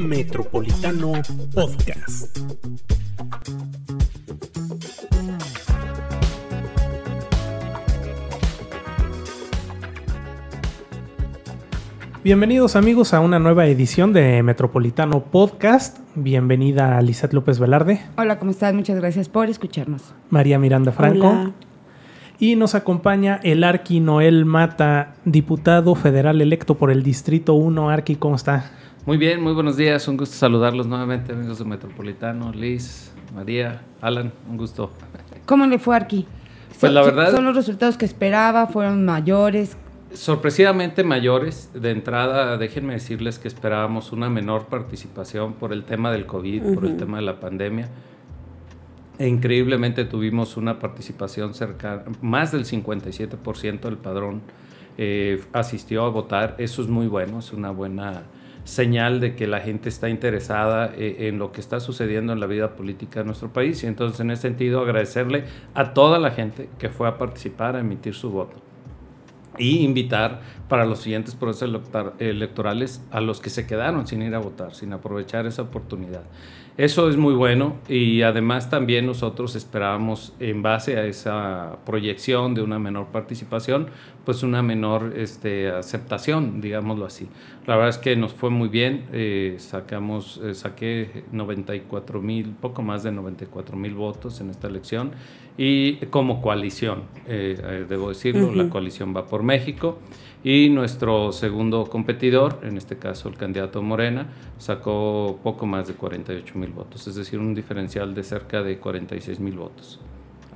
Metropolitano Podcast. Bienvenidos amigos a una nueva edición de Metropolitano Podcast. Bienvenida a Lizeth López Velarde. Hola, ¿cómo estás? Muchas gracias por escucharnos. María Miranda Franco. Y nos acompaña el Arqui Noel Mata, diputado federal electo por el Distrito 1. Arqui, ¿cómo está? Muy bien, muy buenos días. Un gusto saludarlos nuevamente, amigos de Metropolitano, Liz, María, Alan, un gusto. ¿Cómo le fue Arqui? Pues la verdad... ¿Son los resultados que esperaba? ¿Fueron mayores? Sorpresivamente mayores. De entrada, déjenme decirles que esperábamos una menor participación por el tema del COVID, por el tema de la pandemia. E increíblemente tuvimos una participación cercana, más del 57% del padrón eh, asistió a votar. Eso es muy bueno, es una buena señal de que la gente está interesada eh, en lo que está sucediendo en la vida política de nuestro país. Y entonces, en ese sentido, agradecerle a toda la gente que fue a participar, a emitir su voto. Y invitar para los siguientes procesos electorales a los que se quedaron sin ir a votar, sin aprovechar esa oportunidad. Eso es muy bueno y además también nosotros esperábamos en base a esa proyección de una menor participación, pues una menor este, aceptación, digámoslo así. La verdad es que nos fue muy bien, eh, sacamos, eh, saqué 94 mil, poco más de 94 mil votos en esta elección y como coalición, eh, debo decirlo, la coalición va por México. Y nuestro segundo competidor, en este caso el candidato Morena, sacó poco más de 48 mil votos, es decir, un diferencial de cerca de 46 mil votos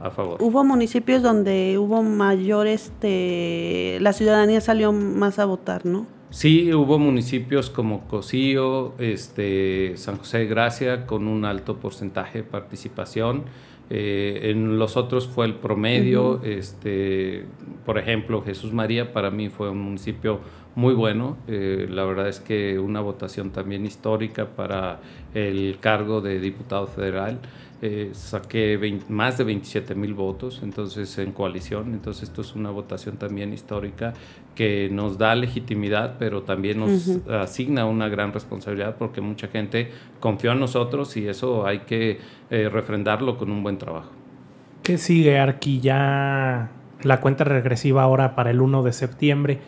a favor. Hubo municipios donde hubo mayor, este, la ciudadanía salió más a votar, ¿no? Sí, hubo municipios como Cocío, este, San José de Gracia, con un alto porcentaje de participación. Eh, en los otros fue el promedio. este, por ejemplo, Jesús María para mí fue un municipio muy bueno. Eh, la verdad es que una votación también histórica para el cargo de diputado federal. Eh, saqué más de 27 mil votos, entonces en coalición, entonces esto es una votación también histórica que nos da legitimidad, pero también nos asigna una gran responsabilidad porque mucha gente confió en nosotros y eso hay que eh, refrendarlo con un buen trabajo. ¿Qué sigue, Arqui? Ya la cuenta regresiva ahora para el 1 de septiembre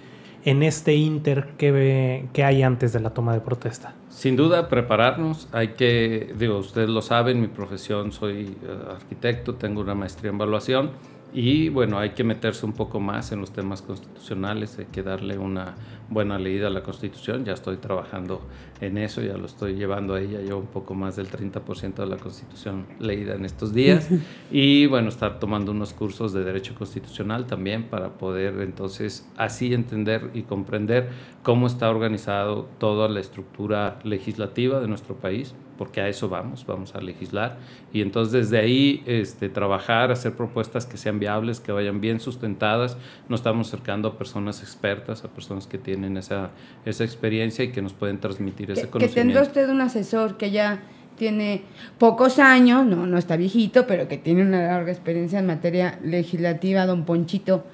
en este inter que, que hay antes de la toma de protesta? Sin duda, prepararnos. Hay que, digo, ustedes lo saben, mi profesión soy eh, arquitecto, tengo una maestría en evaluación y bueno, hay que meterse un poco más en los temas constitucionales, hay que darle una buena leída a la Constitución. Ya estoy trabajando en eso, ya lo estoy llevando ahí, ya llevo un poco más del 30% de la Constitución leída en estos días. y bueno, estar tomando unos cursos de Derecho Constitucional también para poder entonces así entender y comprender cómo está organizado toda la estructura legislativa de nuestro país porque a eso vamos, vamos a legislar. Y entonces desde ahí este, trabajar, hacer propuestas que sean viables, que vayan bien sustentadas. Nos estamos acercando a personas expertas, a personas que tienen esa, esa experiencia y que nos pueden transmitir ese conocimiento. Que tendrá usted un asesor que ya tiene pocos años, no, no está viejito, pero que tiene una larga experiencia en materia legislativa, don Ponchito,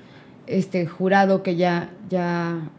este jurado que ya, ya,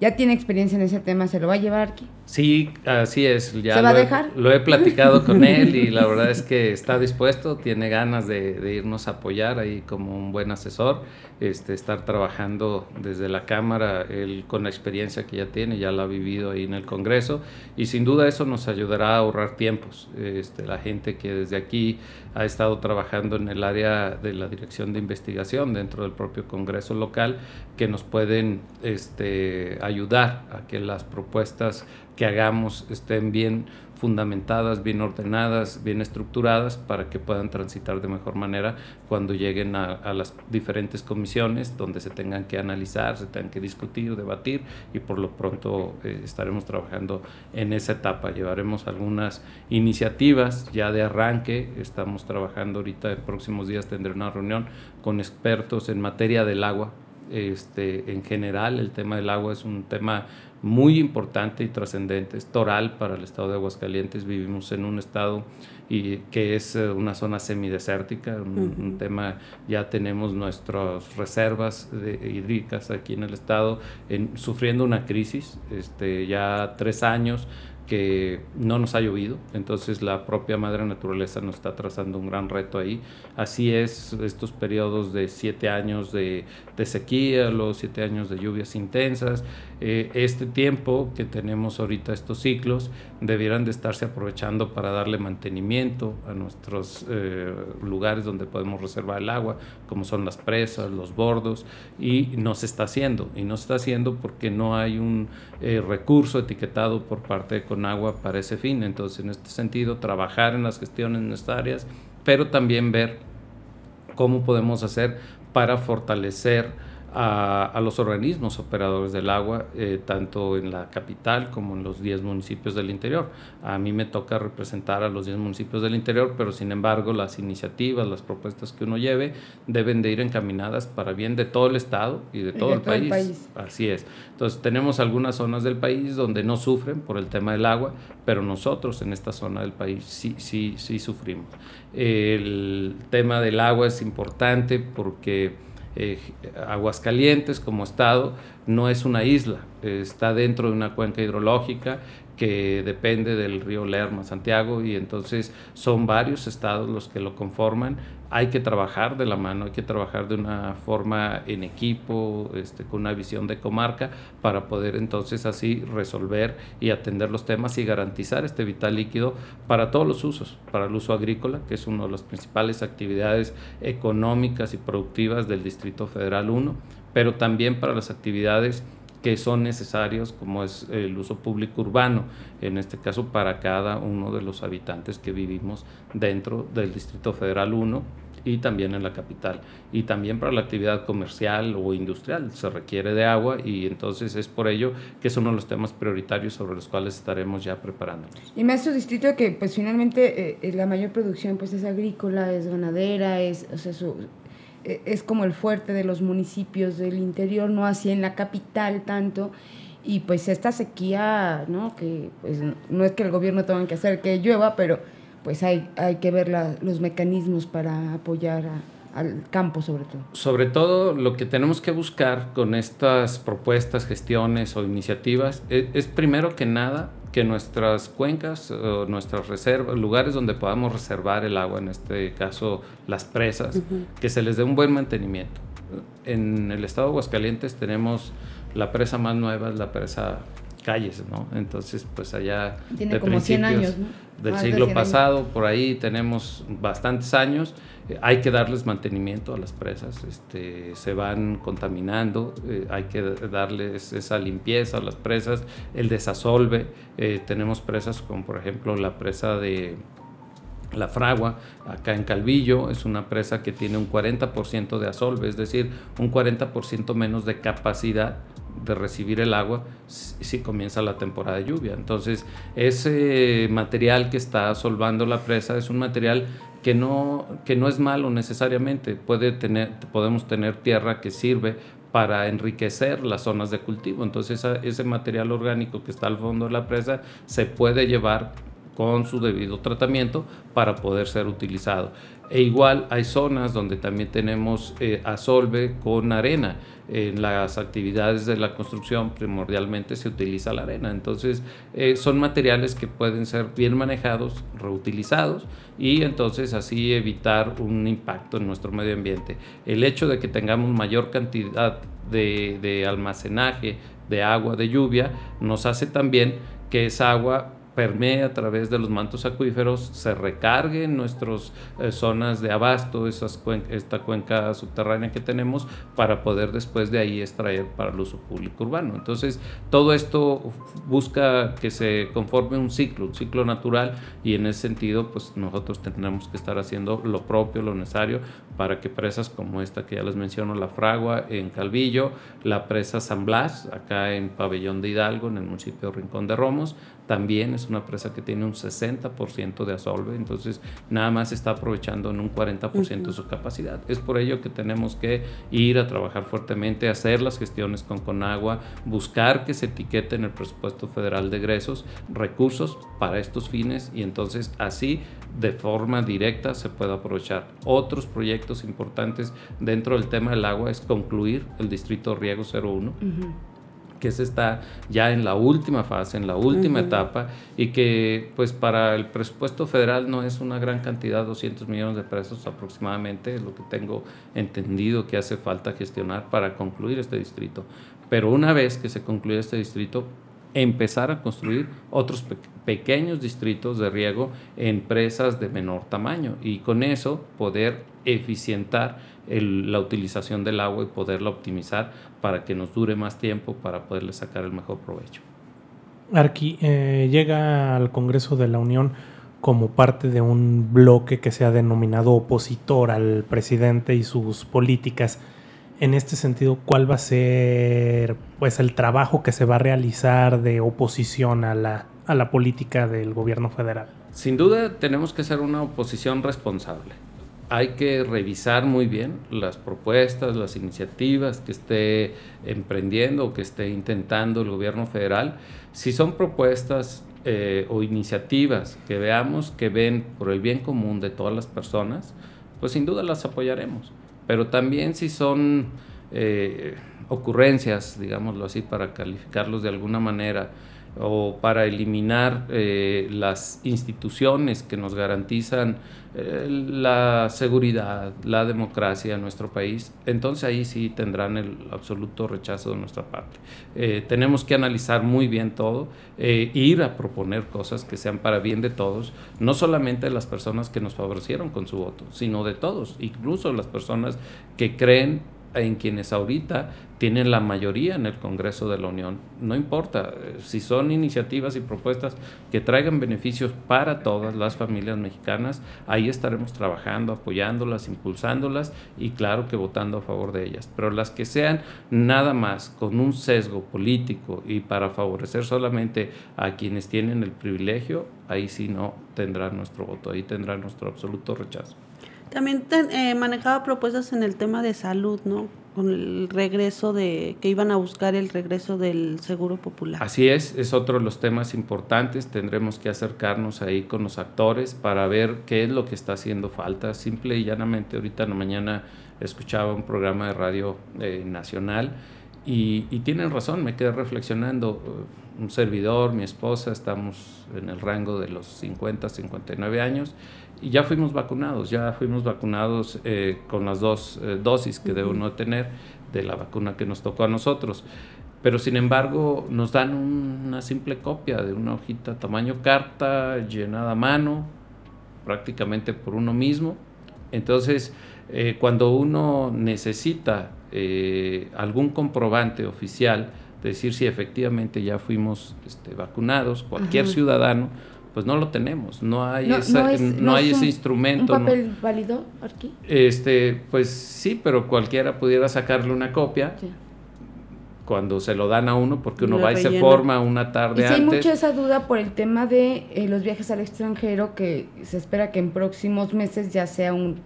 ya tiene experiencia en ese tema, ¿se lo va a llevar aquí? Sí, así es. Ya ¿Se va a dejar? lo he platicado con él y la verdad es que está dispuesto, tiene ganas de, irnos a apoyar ahí como un buen asesor, este, estar trabajando desde la Cámara, él con la experiencia que ya tiene, ya la ha vivido ahí en el Congreso y sin duda eso nos ayudará a ahorrar tiempos. Este, la gente que desde aquí ha estado trabajando en el área de la dirección de investigación dentro del propio Congreso local, que nos pueden este, ayudar a que las propuestas que hagamos estén bien fundamentadas, bien ordenadas, bien estructuradas para que puedan transitar de mejor manera cuando lleguen a, las diferentes comisiones donde se tengan que analizar, se tengan que discutir, debatir y por lo pronto eh, estaremos trabajando en esa etapa. Llevaremos algunas iniciativas ya de arranque, estamos trabajando ahorita en próximos días tendré una reunión con expertos en materia del agua. Este, en general el tema del agua es un tema muy importante y trascendente, es toral para el estado de Aguascalientes. Vivimos en un estado y, que es eh, una zona semidesértica, un, tema, ya tenemos nuestras reservas hídricas aquí en el estado en, sufriendo una crisis, este, ya tres años que no nos ha llovido, entonces la propia madre naturaleza nos está trazando un gran reto ahí. Así es, estos periodos de siete años de, de sequía, los siete años de lluvias intensas, eh, este tiempo que tenemos ahorita, estos ciclos, debieran de estarse aprovechando para darle mantenimiento a nuestros eh, lugares donde podemos reservar el agua, como son las presas, los bordos, y no se está haciendo, y no se está haciendo porque no hay un eh, recurso etiquetado por parte de Conagua para ese fin. Entonces, en este sentido, trabajar en las gestiones necesarias, pero también ver cómo podemos hacer para fortalecer a, los organismos operadores del agua, eh, tanto en la capital como en los 10 municipios del interior. A mí me toca representar a los 10 municipios del interior, pero sin embargo las iniciativas, las propuestas que uno lleve deben de ir encaminadas para bien de todo el Estado y de todo, el, país. Así es. Entonces tenemos algunas zonas del país donde no sufren por el tema del agua, pero nosotros en esta zona del país sí, sí, sí sufrimos. El tema del agua es importante porque eh, Aguascalientes como estado no es una isla, está dentro de una cuenca hidrológica que depende del río Lerma, Santiago, y entonces son varios estados los que lo conforman. Hay que trabajar de la mano, hay que trabajar de una forma en equipo, este, con una visión de comarca, para poder entonces así resolver y atender los temas y garantizar este vital líquido para todos los usos, para el uso agrícola, que es una de las principales actividades económicas y productivas del Distrito Federal 1, pero también para las actividades que son necesarios, como es el uso público urbano, en este caso para cada uno de los habitantes que vivimos dentro del Distrito Federal 1 y también en la capital. Y también para la actividad comercial o industrial se requiere de agua y entonces es por ello que es uno de los temas prioritarios sobre los cuales estaremos ya preparándonos. Y su distrito que pues finalmente eh, eh, la mayor producción pues es agrícola, es ganadera, es, o sea, es como el fuerte de los municipios del interior, no así en la capital tanto. Y pues esta sequía, ¿no? Que pues no es que el gobierno tenga que hacer que llueva, pero pues hay, hay que ver los mecanismos para apoyar al campo sobre todo. Sobre todo lo que tenemos que buscar con estas propuestas, gestiones o iniciativas e, es primero que nada que nuestras cuencas, nuestras reservas, lugares donde podamos reservar el agua, en este caso las presas, que se les dé un buen mantenimiento. En el estado de Aguascalientes tenemos la presa más nueva, es la presa Calles, ¿no? Entonces, pues allá Tiene de como 100 años, ¿no? del siglo pasado, por ahí tenemos bastantes años hay que darles mantenimiento a las presas, este, se van contaminando, eh, hay que darles esa limpieza a las presas, el desasolve, eh, tenemos presas como por ejemplo la presa de la Fragua, acá en Calvillo, es una presa que tiene un 40% de asolve, es decir, un 40% menos de capacidad de recibir el agua si comienza la temporada de lluvia. Entonces, ese material que está asolvando la presa es un material que no, que no es malo necesariamente. Puede tener, podemos tener tierra que sirve para enriquecer las zonas de cultivo. Entonces ese material orgánico que está al fondo de la presa se puede llevar con su debido tratamiento para poder ser utilizado. E igual hay zonas donde también tenemos eh, asolve con arena. En las actividades de la construcción primordialmente se utiliza la arena. Entonces eh, son materiales que pueden ser bien manejados, reutilizados y entonces así evitar un impacto en nuestro medio ambiente. El hecho de que tengamos mayor cantidad de, de almacenaje de agua de lluvia nos hace también que esa agua permee a través de los mantos acuíferos, se recargue en nuestras eh, zonas de abasto, esas esta cuenca subterránea que tenemos, para poder después de ahí extraer para el uso público urbano. Entonces, todo esto busca que se conforme un ciclo, un ciclo natural, y en ese sentido, pues nosotros tenemos que estar haciendo lo propio, lo necesario, para que presas como esta que ya les menciono, la Fragua en Calvillo, la presa San Blas, acá en Pabellón de Hidalgo, en el municipio Rincón de Romos, también es una presa que tiene un 60% de asolve, entonces nada más está aprovechando en un 40% de su capacidad. Es por ello que tenemos que ir a trabajar fuertemente, hacer las gestiones con Conagua, buscar que se etiquete en el presupuesto federal de egresos recursos para estos fines y entonces así de forma directa se puede aprovechar. Otros proyectos importantes dentro del tema del agua es concluir el distrito Riego 01 que se está ya en la última fase, en la última etapa, y que pues para el presupuesto federal no es una gran cantidad, 200 millones de pesos aproximadamente, es lo que tengo entendido que hace falta gestionar para concluir este distrito. Pero una vez que se concluya este distrito, empezar a construir otros pequeños distritos de riego en presas de menor tamaño y con eso poder eficientar la utilización del agua y poderla optimizar para que nos dure más tiempo para poderle sacar el mejor provecho. Arqui eh, llega al Congreso de la Unión como parte de un bloque que se ha denominado opositor al presidente y sus políticas. En este sentido, ¿cuál va a ser pues el trabajo que se va a realizar de oposición a la, a la política del gobierno federal? Sin duda tenemos que ser una oposición responsable hay que revisar muy bien las propuestas, las iniciativas que esté emprendiendo o que esté intentando el gobierno federal. Si son propuestas eh, o iniciativas que veamos que ven por el bien común de todas las personas, pues sin duda las apoyaremos. Pero también si son eh, ocurrencias, digámoslo así, para calificarlos de alguna manera, o para eliminar eh, las instituciones que nos garantizan eh, la seguridad, la democracia en nuestro país, entonces ahí sí tendrán el absoluto rechazo de nuestra parte. Eh, tenemos que analizar muy bien todo, ir a proponer cosas que sean para bien de todos, no solamente de las personas que nos favorecieron con su voto, sino de todos, incluso las personas que creen en quienes ahorita tienen la mayoría en el Congreso de la Unión. No importa eh, si son iniciativas y propuestas que traigan beneficios para todas las familias mexicanas, ahí estaremos trabajando, apoyándolas, impulsándolas y claro que votando a favor de ellas. Pero las que sean nada más con un sesgo político y para favorecer solamente a quienes tienen el privilegio, ahí sí no tendrán nuestro voto, ahí tendrán nuestro absoluto rechazo. También eh, manejaba propuestas en el tema de salud, ¿no? Con el regreso de, que iban a buscar el regreso del Seguro Popular. Así es, es otro de los temas importantes. Tendremos que acercarnos ahí con los actores para ver qué es lo que está haciendo falta. Simple y llanamente, ahorita en la mañana escuchaba un programa de radio eh, nacional y, y, tienen razón, me quedé reflexionando. Un servidor, mi esposa, estamos en el rango de los 50, 59 años y ya fuimos vacunados, ya fuimos vacunados eh, con las dos eh, dosis que debe uno tener de la vacuna que nos tocó a nosotros. Pero sin embargo nos dan una simple copia de una hojita tamaño carta, llenada a mano, prácticamente por uno mismo. Entonces, eh, cuando uno necesita algún comprobante oficial, decir si efectivamente ya fuimos este, vacunados, cualquier ciudadano, pues no lo tenemos, no hay, no, hay ese instrumento. ¿Un papel válido aquí? Este, pues sí, pero cualquiera pudiera sacarle una copia. Cuando se lo dan a uno, porque uno va y se forma una tarde y sí Hay mucha esa duda por el tema de eh, los viajes al extranjero, que se espera que en próximos meses ya sea un,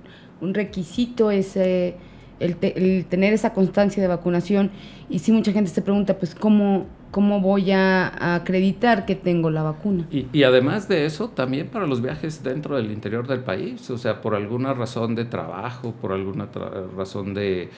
un requisito ese el, el, tener esa constancia de vacunación. Y sí, mucha gente se pregunta, pues, ¿cómo, ¿cómo voy a, acreditar que tengo la vacuna? Y, además de eso, también para los viajes dentro del interior del país, o sea, por alguna razón de trabajo, por alguna razón de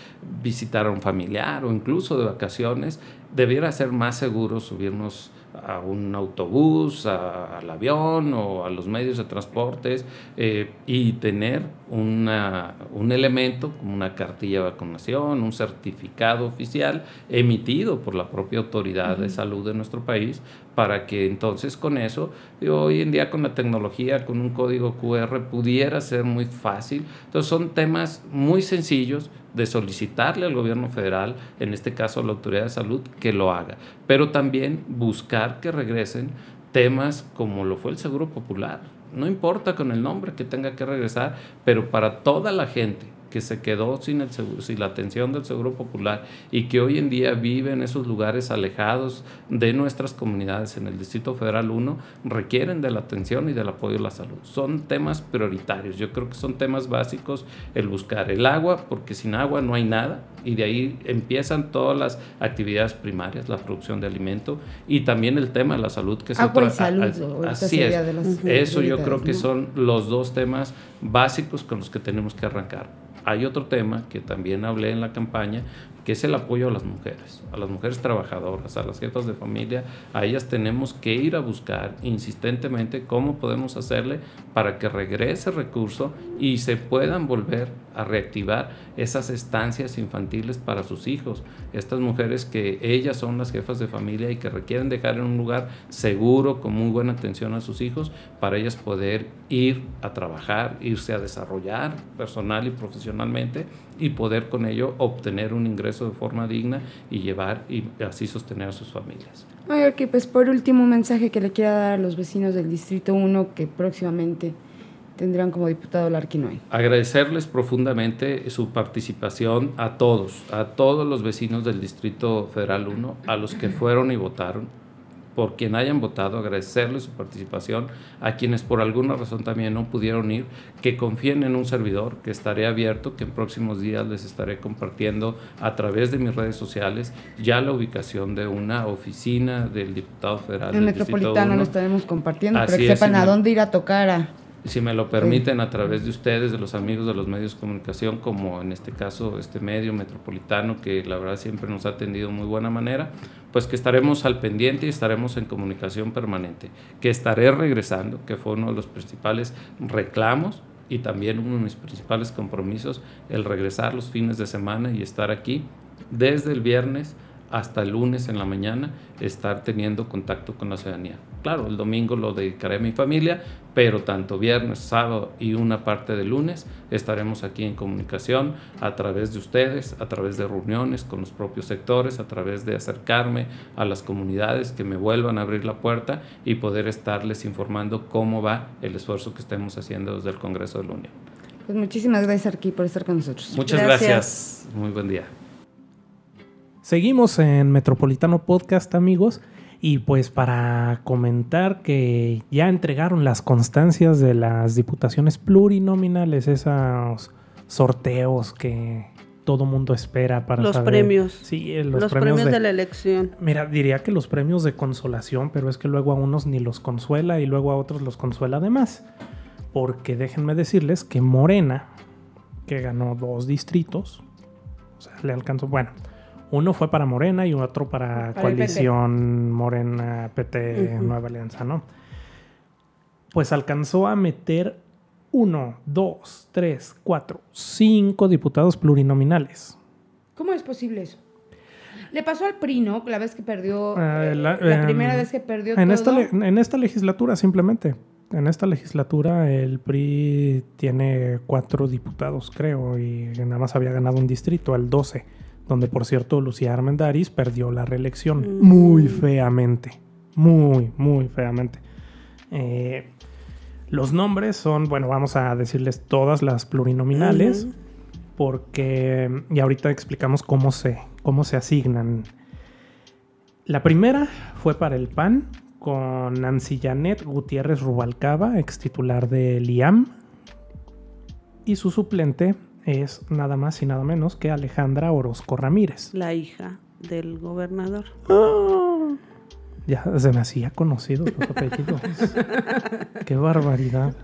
visitar a un familiar o incluso de vacaciones, debiera ser más seguro subirnos a un autobús, al avión o a los medios de transportes eh, y tener una, un elemento como una cartilla de vacunación, un certificado oficial emitido por la propia autoridad de salud de nuestro país para que entonces con eso, hoy en día con la tecnología, con un código QR, pudiera ser muy fácil. Entonces son temas muy sencillos de solicitarle al gobierno federal, en este caso a la autoridad de salud, que lo haga, pero también buscar que regresen temas como lo fue el Seguro Popular. No importa con el nombre que tenga que regresar, pero para toda la gente que se quedó sin, el sin la atención del Seguro Popular y que hoy en día vive en esos lugares alejados de nuestras comunidades en el Distrito Federal 1, requieren de la atención y del apoyo a la salud. Son temas prioritarios, yo creo que son temas básicos el buscar el agua, porque sin agua no hay nada y de ahí empiezan todas las actividades primarias, la producción de alimento y también el tema de la salud que es agua y salud, así es. Eso yo creo que son los dos temas básicos con los que tenemos que arrancar. Hay otro tema que también hablé en la campaña, que es el apoyo a las mujeres, a las mujeres trabajadoras, a las jefas de familia, a ellas tenemos que ir a buscar insistentemente cómo podemos hacerle para que regrese recurso y se puedan volver a reactivar esas estancias infantiles para sus hijos. Estas mujeres que ellas son las jefas de familia y que requieren dejar en un lugar seguro, con muy buena atención a sus hijos, para ellas poder ir a trabajar, irse a desarrollar personal y profesionalmente y poder con ello obtener un ingreso de forma digna y llevar y así sostener a sus familias. Oye, pues por último mensaje que le quiera dar a los vecinos del Distrito 1 que próximamente tendrán como diputado Larquinoy. Agradecerles profundamente su participación a todos, a todos los vecinos del Distrito Federal 1, a los que fueron y votaron por quien hayan votado, agradecerles su participación, a quienes por alguna razón también no pudieron ir, que confíen en un servidor, que estaré abierto, que en próximos días les estaré compartiendo a través de mis redes sociales ya la ubicación de una oficina del diputado federal. El metropolitano lo estaremos compartiendo, para que sepan a dónde ir a tocar a si me lo permiten, a través de ustedes, de los amigos de los medios de comunicación, como en este caso este medio metropolitano, que la verdad siempre nos ha atendido de muy buena manera, pues que estaremos al pendiente y estaremos en comunicación permanente, que estaré regresando, que fue uno de los principales reclamos y también uno de mis principales compromisos, el regresar los fines de semana y estar aquí desde el viernes hasta el lunes en la mañana estar teniendo contacto con la ciudadanía. Claro, el domingo lo dedicaré a mi familia, pero tanto viernes, sábado y una parte de lunes estaremos aquí en comunicación a través de ustedes, a través de reuniones con los propios sectores, a través de acercarme a las comunidades que me vuelvan a abrir la puerta y poder estarles informando cómo va el esfuerzo que estemos haciendo desde el Congreso de la Unión. Pues muchísimas gracias, Arqui, por estar con nosotros. Muchas gracias. Muy buen día. Seguimos en Metropolitano Podcast, amigos. Y pues para comentar que ya entregaron las constancias de las diputaciones plurinominales, esos sorteos que todo mundo espera para los premios. Sí, eh, los, premios, de, la elección. Mira, diría que los premios de consolación, pero es que luego a unos ni los consuela y luego a otros los consuela además. Porque déjenme decirles que Morena, que ganó dos distritos, o sea, le alcanzó, bueno, uno fue para Morena y otro para, Coalición Morena PT Nueva Alianza, ¿no? Pues alcanzó a meter uno, dos, tres, cuatro, cinco diputados plurinominales. ¿Cómo es posible eso? Le pasó al PRI, ¿no? La vez que perdió. Ah, la, primera em, vez que perdió. En, Esta en esta legislatura, simplemente. En esta legislatura, el PRI tiene cuatro diputados, creo, y nada más había ganado un distrito, el 12 donde por cierto Lucía Armendaris perdió la reelección mm. muy feamente, muy, muy feamente. Eh, los nombres son, bueno, vamos a decirles todas las plurinominales, porque, y ahorita explicamos cómo se, cómo se asignan. La primera fue para el PAN, con Nancy Janet Gutiérrez Rubalcaba, ex titular de LIAM, y su suplente es nada más y nada menos que Alejandra Orozco Ramírez. La hija del gobernador. Ah. ya se me hacía conocido los apellidos. Qué barbaridad.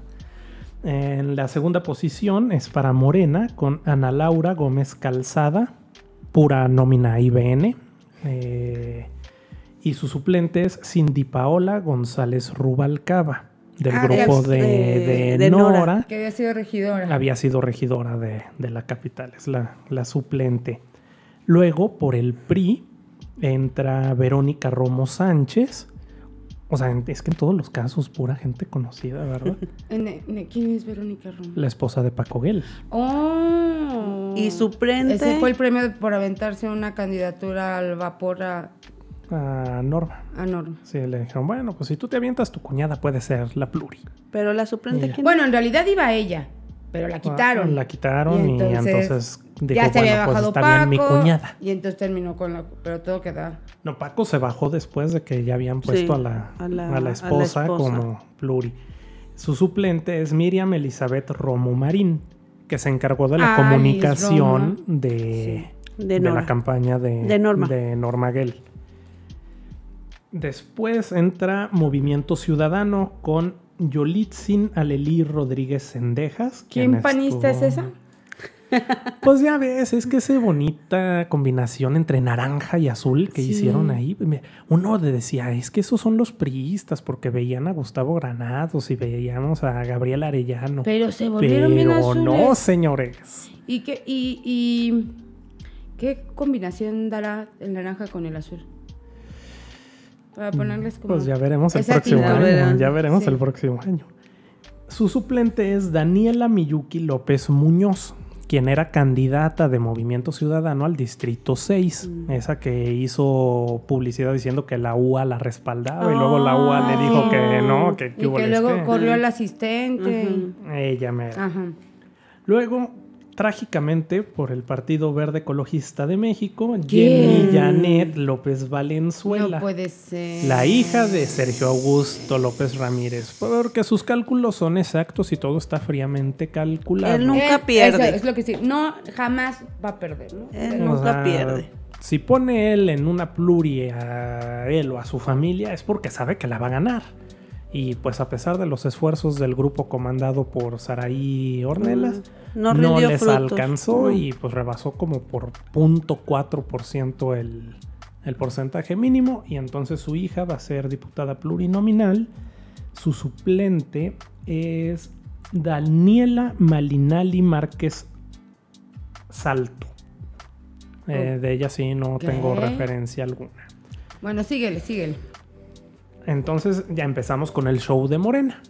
En la segunda posición es para Morena con Ana Laura Gómez Calzada, pura nómina IBN. Eh, y su suplente es Cindy Paola González Rubalcaba del ah, grupo de, Nora, Que había sido regidora. Había sido regidora de, la capital, es la, la, suplente. Luego, por el PRI, entra Verónica Romo Sánchez. O sea, es que en todos los casos, pura gente conocida, ¿verdad? ¿Quién es Verónica Romo? La esposa de Paco Guel. ¡Oh! Y suplente. Ese fue el premio por aventarse una candidatura al vapor a a Norma. A Norma. Sí, le dijeron, bueno, pues si tú te avientas, tu cuñada puede ser la pluri. Pero la suplente, Bueno, en realidad iba ella, pero la quitaron. la quitaron y entonces, dijo, ya se había pues bajado Paco, mi cuñada. Y entonces terminó con la... Pero todo queda... No, Paco se bajó después de que ya habían puesto a, la, a, la, esposa como pluri. Su suplente es Miriam Elizabeth Romo Marín, que se encargó de la comunicación de, de, la campaña de, de Norma. de Norma Gell. Después entra Movimiento Ciudadano con Yolitzin Alelí Rodríguez Sendejas. ¿Quién panista es esa? Pues ya ves, es que esa bonita combinación entre naranja y azul que Sí. hicieron ahí. Uno decía, es que esos son los priistas, porque veían a Gustavo Granados y veíamos a Gabriel Arellano. Pero se volvieron bien Pero azules. no, señores. ¿Y qué, y, y qué combinación dará el naranja con el azul? Para ponerles como... Pues ya veremos el próximo año. verán. Ya veremos Sí. el próximo año. Su suplente es Daniela Miyuki López Muñoz, quien era candidata de Movimiento Ciudadano al Distrito 6. Mm. Esa que hizo publicidad diciendo que la UA la respaldaba y luego la UA le dijo que no, que, Y que luego qué. corrió al asistente. Ella me... Ajá. Luego, trágicamente, por el Partido Verde Ecologista de México, ¿Quién? Jenny Janet López Valenzuela. No puede ser. La hija de Sergio Augusto López Ramírez, porque sus cálculos son exactos y todo está fríamente calculado. Él nunca Él- pierde. eso es lo que sí. No, jamás va a perder, ¿no? Él Pero- O nunca sea, pierde. Si pone él en una plurie a él o a su familia es porque sabe que la va a ganar. Y pues a pesar de los esfuerzos del grupo comandado por Saraí Ornelas, No no, les frutos. alcanzó No. y pues rebasó como por 0.4% el, el porcentaje mínimo y entonces su hija va a ser diputada plurinominal. Su suplente es Daniela Malinali Márquez Salto. Eh, de ella sí no tengo referencia alguna. Bueno, síguele, síguele. Entonces ya empezamos con el show de Morena.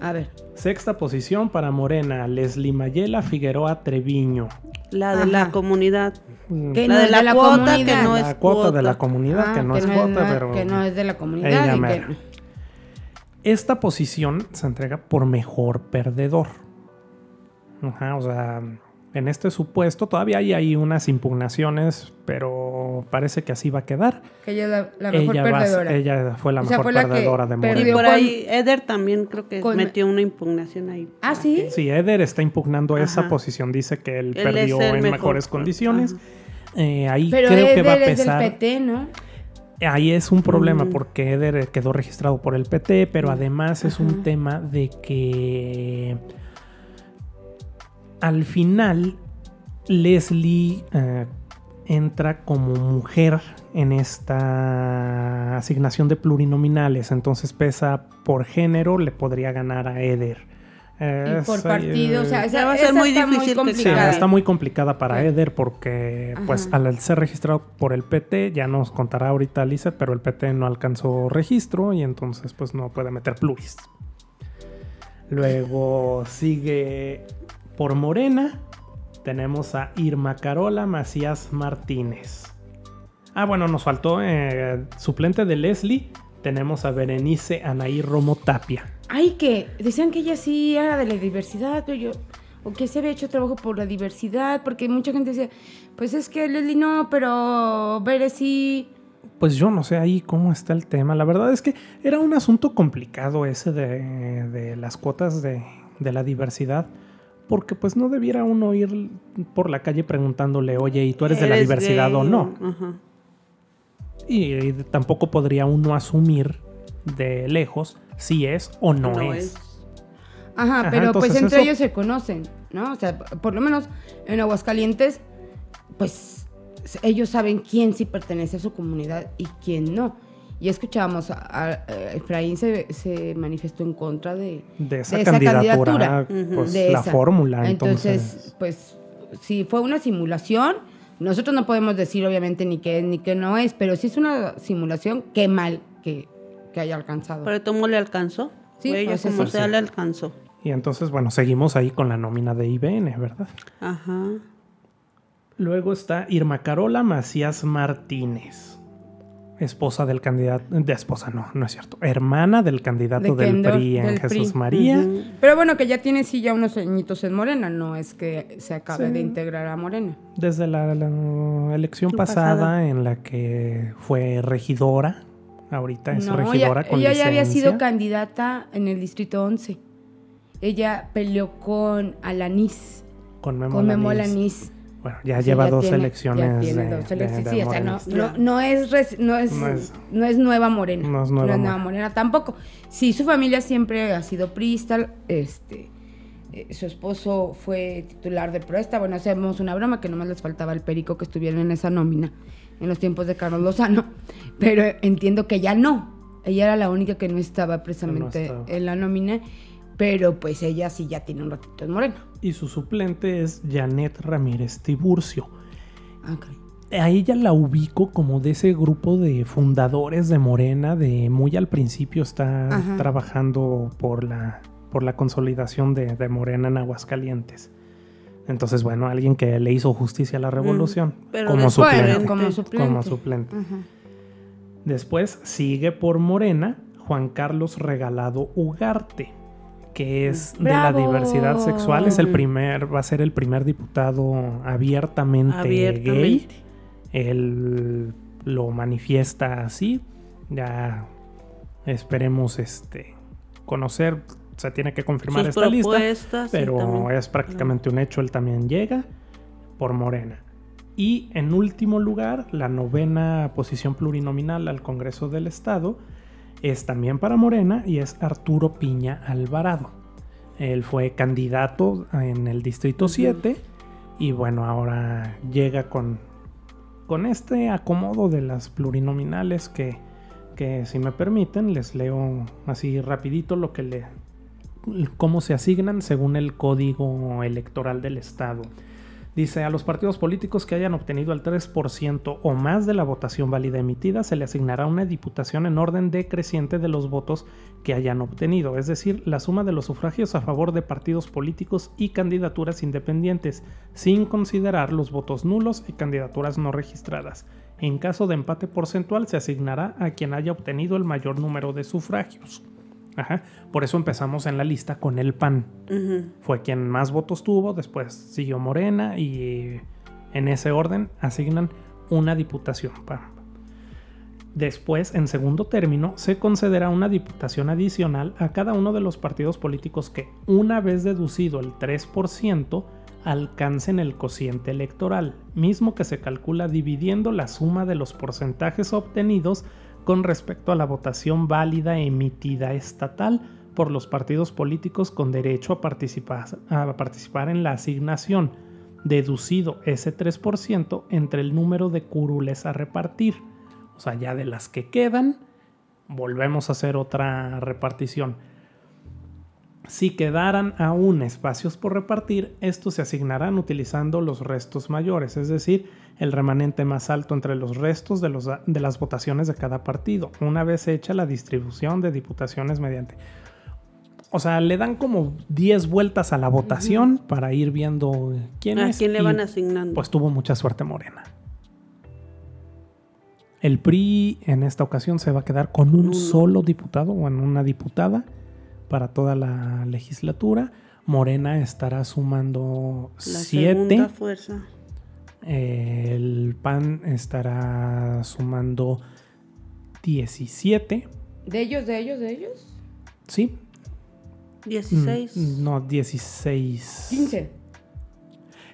A ver. Sexta posición para Morena, Leslie Mayela Figueroa Treviño. La de Ajá. la comunidad. Mm, Que La no de es la de la cuota comunidad. que no la es cuota de la comunidad, Ah, que no es cuota, pero que no es de la comunidad. ella y que- esta posición se entrega por mejor perdedor. Ajá, o sea, en este supuesto todavía hay ahí unas impugnaciones, pero parece que así va a quedar. que ella es la, la mejor ella, va a- perdedora. ella fue la O sea, mejor fue la que perdedora de Y. Morena. por con- ahí Eder también creo que con- metió una impugnación ahí. Ah, sí. Sí, Eder está impugnando esa posición, dice que él, perdió en mejor. mejores condiciones. Eh, ahí Pero creo que va a Eder es del pesar. PT, ¿no? Ahí es un problema Mm. porque Eder quedó registrado por el PT, pero además es un tema de que al final Leslie eh, entra como mujer en esta asignación de plurinominales, entonces pesa por género, le podría ganar a Eder. Y por partido, o sea, eh, esa, va a ser esa muy está difícil que Sí, complicada. está muy complicada para Sí. Eder porque, pues, al ser registrado por el PT, ya nos contará ahorita Lizeth, pero el PT no alcanzó registro y entonces, pues, no puede meter pluris. Luego sigue por Morena, tenemos a Irma Carola Macías Martínez. Ah, bueno, nos faltó eh, suplente de Leslie, tenemos a Berenice Anaí Romo Tapia. Ay, que decían que ella sí era de la diversidad, pero yo. O que se había hecho trabajo por la diversidad, porque mucha gente decía, pues es que Leslie no, pero Bere sí. Pues yo no sé ahí cómo está el tema. La verdad es que era un asunto complicado ese de, de las cuotas de, de la diversidad. Porque pues no debiera uno ir por la calle preguntándole, oye, ¿y tú eres de la ¿Eres diversidad o no? Ajá. Y, y tampoco podría uno asumir de lejos si es o no, No es. es. Ajá, Ajá, pero pues entre eso- ellos se conocen, ¿no? O sea, por lo menos en Aguascalientes, pues ellos saben quién sí pertenece a su comunidad y quién no. Y escuchábamos, a, a- a Efraín se, se manifestó en contra de, De esa, de esa candidatura, pues de la esa. fórmula. Entonces, Entonces, pues, si fue una simulación, nosotros no podemos decir obviamente ni qué es ni qué no es, pero si es una simulación, qué mal que, que haya alcanzado. Pero Tomo le alcanzó. Sí, O ella pues como sea sí. le alcanzó. y entonces, bueno, seguimos ahí con la nómina de IBN, ¿verdad? Ajá. Luego está Irma Carola Macías Martínez, esposa del candidato, de esposa no, no es cierto, hermana del candidato De del PRI en del Jesús PRI. María. Pero bueno, que ya tiene sí ya unos añitos en Morena, no es que se acabe Sí. de integrar a Morena. Desde la, la elección pasada, pasada. en la que fue regidora, ahorita es No, regidora ella, con ella ya había sido candidata en el distrito 11. Ella peleó con Alanis, con Memo con Memo. Alanis. Bueno, ya Sí, lleva dos tiene- elecciones. ya tiene de- dos de- elecciones. de Sí, o sea, no, no, no es, res- no, es, No es- no es nueva morena. No es nueva morena tampoco. Sí, su familia siempre ha sido priista, este, eh, su esposo fue titular de Proesta. Bueno, hacemos una broma que nomás les faltaba el perico que estuviera en esa nómina en los tiempos de Carlos Lozano, pero entiendo que ya no. Ella era la única que no estaba precisamente estaba. en la nómina, pero pues ella sí ya tiene un ratito en Morena. Y su suplente es Janet Ramírez Tiburcio. Ah, caray. A ella la ubico como de ese grupo de fundadores de Morena, de muy al principio está Ajá. trabajando por la, por la consolidación de, de Morena en Aguascalientes. Entonces, bueno, alguien que le hizo justicia a la revolución pero como después, suplente. Bueno, como suplente. Como suplente. Ajá. Después sigue por Morena Juan Carlos Regalado Ugarte, que es de la diversidad sexual, es el primer, va a ser el primer diputado abiertamente, gay. Él lo manifiesta así. Ya esperemos este conocer. Se tiene que confirmar Sus esta lista. Pero también- es prácticamente un hecho, él también llega por Morena. Y en último lugar, la novena posición plurinominal al Congreso del Estado es también para Morena y es Arturo Piña Alvarado. Él fue candidato en el Distrito 7 y bueno, ahora llega con, con este acomodo de las plurinominales que, que si me permiten les leo así rapidito lo que le cómo se asignan según el código electoral del estado. Dice, a los partidos políticos que hayan obtenido el 3% o más de la votación válida emitida se le asignará una diputación en orden decreciente de los votos que hayan obtenido, es decir, la suma de los sufragios a favor de partidos políticos y candidaturas independientes, sin considerar los votos nulos y candidaturas no registradas. En caso de empate porcentual se asignará a quien haya obtenido el mayor número de sufragios. Ajá. Por eso empezamos en la lista con el PAN fue quien más votos tuvo, después siguió Morena y en ese orden asignan una diputación. Después, en segundo término, se concederá una diputación adicional a cada uno de los partidos políticos que, una vez deducido el 3%, alcancen el cociente electoral, mismo que se calcula dividiendo la suma de los porcentajes obtenidos con respecto a la votación válida emitida estatal por los partidos políticos con derecho a participar, a participar en la asignación, deducido ese 3% entre el número de curules a repartir. O sea, ya de las que quedan, volvemos a hacer otra repartición. Si quedaran aún espacios por repartir, estos se asignarán utilizando los restos mayores, es decir, el remanente más alto entre los restos de, los- de las votaciones de cada partido, una vez hecha la distribución de diputaciones mediante. O sea, le dan como 10 vueltas a la votación para ir viendo quién ¿A es. quién le y, van asignando? Pues tuvo mucha suerte Morena. El PRI en esta ocasión se va a quedar con un solo diputado o en una diputada para toda la legislatura. Morena estará sumando la siete. segunda fuerza. El PAN estará sumando 17. ¿De ellos, de ellos, de ellos? ¿Sí? 16. Mm, No, 16. 15.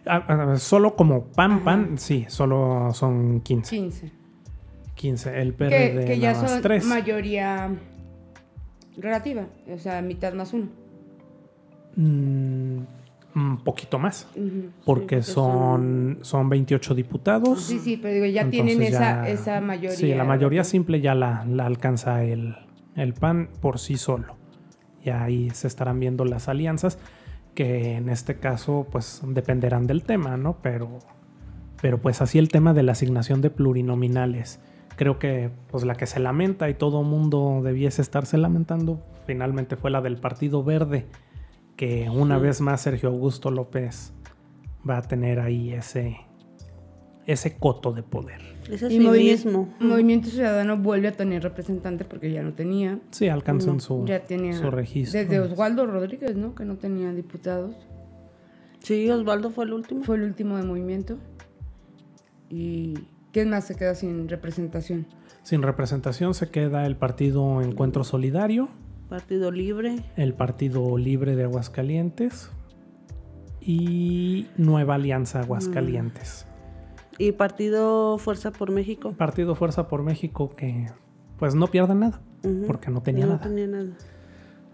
Ah, ah, solo como PAN, Ajá. PAN, sí, solo son 15. 15. 15. El Que, PRD que ya nada más son 3. mayoría relativa, o sea, mitad más uno. Mm, un poquito más. Porque son, son 28 diputados. Sí, sí, pero digo, ya tienen Entonces esa, ya- esa mayoría. Sí, la mayoría simple ya la, la alcanza el, el PAN por sí solo. Y ahí se estarán viendo las alianzas, que en este caso pues dependerán del tema, ¿no? Pero, pero pues así el tema de la asignación de plurinominales. Creo que pues la que se lamenta y todo mundo debiese estarse lamentando finalmente fue la del Partido Verde, que una Sí. vez más Sergio Augusto López va a tener ahí ese, ese coto de poder. Ese es Y sí Movi- mismo. Movimiento Ciudadano vuelve a tener representante porque ya no tenía. Sí, alcanzan No, su, ya tenía. su registro. Desde Oswaldo Rodríguez, ¿no? Que no tenía diputados. Sí, Osvaldo fue el último. Fue el último de movimiento. ¿Y quién más se queda sin representación? Sin representación se queda el partido Encuentro Solidario, Partido Libre. el Partido Libre de Aguascalientes y Nueva Alianza Aguascalientes. Y Partido Fuerza por México. Partido Fuerza por México que pues no pierde nada, porque no tenía nada. No tenía nada.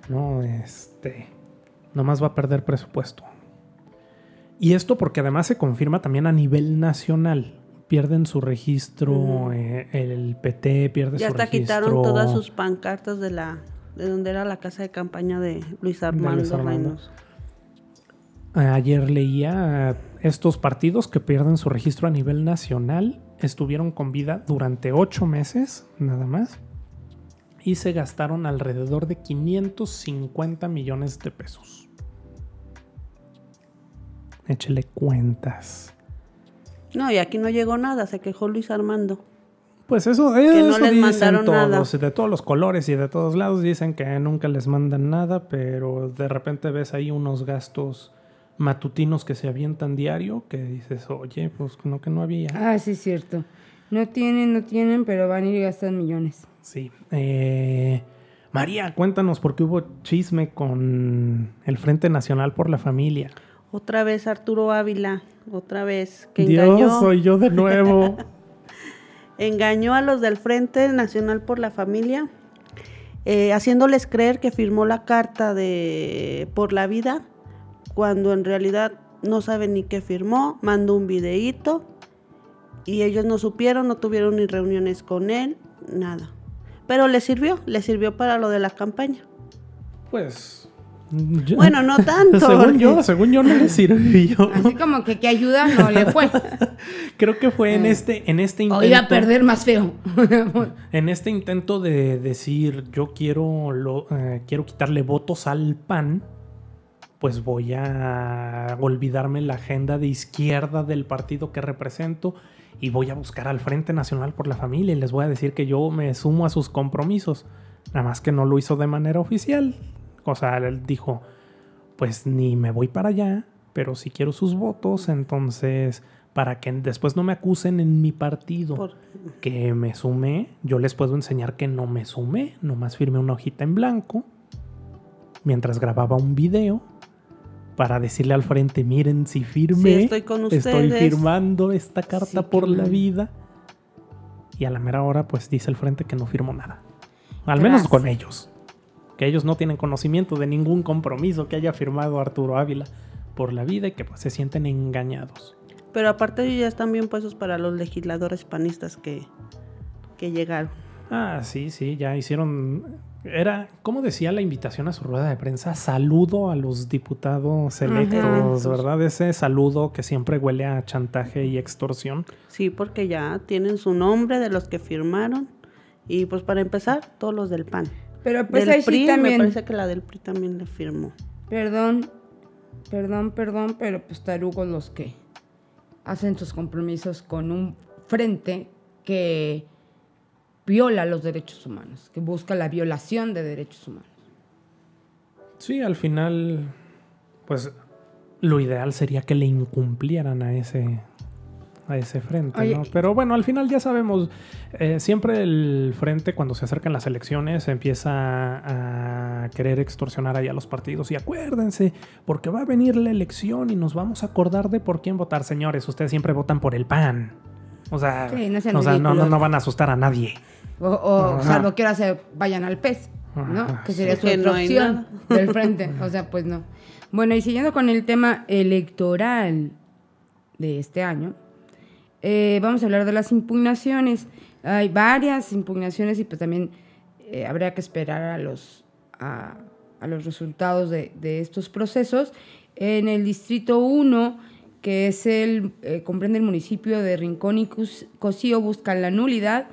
No, este. Nomás va a perder presupuesto. Y esto porque además se confirma también a nivel nacional. Pierden su registro, eh, el PT pierde Ya su hasta registro. quitaron todas sus pancartas de la de donde era la casa de campaña de Luis Armando, Luis Armando. Reynoso. Ayer leía eh, estos partidos que pierden su registro a nivel nacional estuvieron con vida durante ocho meses, nada más, y se gastaron alrededor de 550 millones de pesos. Échele cuentas. No, y aquí no llegó nada, se quejó Luis Armando. Pues eso, no eso les dicen mandaron todos, nada. de todos los colores y de todos lados dicen que nunca les mandan nada, pero de repente ves ahí unos gastos matutinos que se avientan diario que dices, oye, pues no que no había. Ah, sí, es cierto. No tienen, no tienen, pero van a ir y gastan millones. Sí. Eh, María, cuéntanos por qué hubo chisme con el Frente Nacional por la Familia. Otra vez Arturo Ávila, otra vez, que Dios, engañó, soy yo de nuevo. engañó a los del Frente Nacional por la Familia, eh, haciéndoles creer que firmó la carta de por la vida, cuando en realidad no saben ni qué firmó, mandó un videíto y ellos no supieron, no tuvieron ni reuniones con él, nada. Pero le sirvió, le sirvió para lo de la campaña. pues. Yo- Bueno, no tanto. según yo, según yo no le sirvió. Así como que qué ayuda no le fue. Creo que fue en este, en este intento. O iba a perder más feo. En este intento de decir yo quiero lo, eh, quiero quitarle votos al PAN, pues voy a olvidarme la agenda de izquierda del partido que represento y voy a buscar al Frente Nacional por la Familia y les voy a decir que yo me sumo a sus compromisos. Nada más que no lo hizo de manera oficial. O sea, él dijo, pues ni me voy para allá, pero si quiero sus votos, entonces para que después no me acusen en mi partido Por- que me sumé, yo les puedo enseñar que no me sumé, nomás firmé una hojita en blanco mientras grababa un video para decirle al frente, miren si firmé, Sí, estoy con estoy ustedes". firmando esta carta Sí, por la vida. Y a la mera hora pues dice el frente que no firmó nada. Al menos con ellos. Que ellos no tienen conocimiento de ningún compromiso que haya firmado Arturo Ávila por la vida y que pues se sienten engañados. Pero aparte ya están bien puestos para los legisladores panistas que, que llegaron. Ah, sí, sí, ya hicieron. Era, ¿cómo decía la invitación a su rueda de prensa? Saludo a los diputados electos, Electos. ¿verdad? Ese saludo que siempre huele a chantaje y extorsión. Sí, porque ya tienen su nombre de los que firmaron. Y pues para empezar, todos los del PAN. Pero pues del ahí PRI, sí me también. parece que la del PRI también le firmó. Perdón, perdón, perdón, pero pues tarugos los que hacen sus compromisos con un frente que viola los derechos humanos, que busca la violación de derechos humanos. Sí, al final, pues lo ideal sería que le incumplieran a ese a ese frente, Oye, ¿no? Pero bueno, al final ya sabemos, eh, siempre el frente cuando se acercan las elecciones empieza a querer extorsionar ahí a los partidos y acuérdense, porque va a venir la elección y nos vamos a acordar de por quién votar, señores, ustedes siempre votan por el PAN. O sea, Sí, no sean o sea, no, no, ridículos. no van a asustar a nadie. O, o salvo que ahora se vayan al PES, ¿no? Ajá, Que sería sí. su Que otra no hay opción nada. del frente. O sea, pues no. Bueno, y siguiendo con el tema electoral de este año, eh, vamos a hablar de las impugnaciones. Hay varias impugnaciones y pues también eh, habría que esperar a los, a, los resultados de, de estos procesos. En el distrito 1, que es el, eh, comprende el municipio de Rincón y Cus- Cocío, busca la nulidad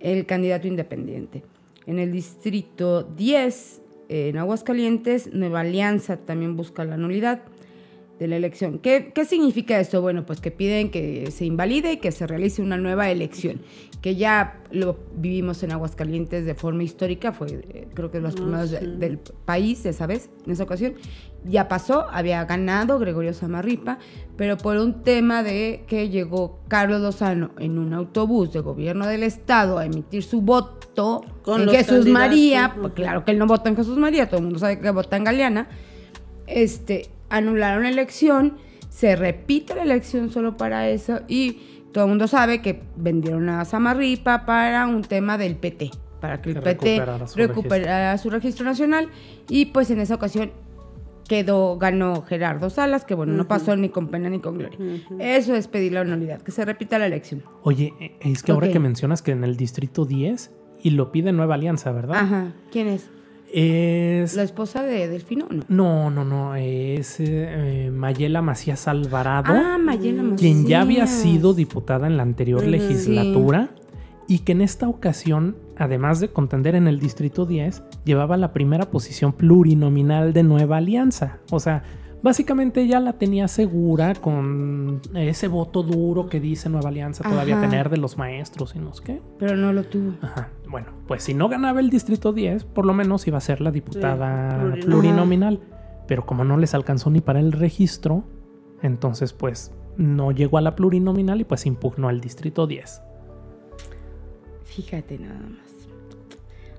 el candidato independiente. En el distrito 10, eh, en Aguascalientes, Nueva Alianza también busca la nulidad de la elección. ¿Qué, ¿Qué significa esto? Bueno, pues que piden que se invalide y que se realice una nueva elección, que ya lo vivimos en Aguascalientes de forma histórica, fue eh, creo que los Ah, primeros de- del país esa vez, en esa ocasión. Ya pasó, había ganado Gregorio Samarripa, pero por un tema de que llegó Carlos Lozano en un autobús de gobierno del estado a emitir su voto Con en Jesús María, pues claro que él no vota en Jesús María, todo el mundo sabe que vota en Galeana este, anularon la elección, se repite la elección solo para eso y todo el mundo sabe que vendieron a Samarripa para un tema del PT, para que el Que PT recuperara su recuperara su registro nacional y pues en esa ocasión quedó, ganó Gerardo Salas, que bueno, no pasó ni con pena ni con gloria. Eso es pedir la nulidad, que se repita la elección. Oye, es que ahora que mencionas que en el distrito 10 y lo pide Nueva Alianza, ¿verdad? Ajá. ¿Quién es? Es ¿La esposa de Delfino? No. No, no, no, es eh, eh, Mayela Macías Alvarado, Ah, Mayela Macías. quien ya había sido diputada en la anterior legislatura y que en esta ocasión, además de contender en el Distrito 10, llevaba la primera posición plurinominal de Nueva Alianza. O sea, básicamente ya la tenía segura con ese voto duro que dice Nueva Alianza todavía Ajá. tener de los maestros y no sé qué. Pero no lo tuvo. Ajá. Bueno, pues si no ganaba el distrito 10, por lo menos iba a ser la diputada plurinominal. plurinominal. Pero como no les alcanzó ni para el registro, entonces pues no llegó a la plurinominal y pues impugnó al distrito 10. Fíjate nada más.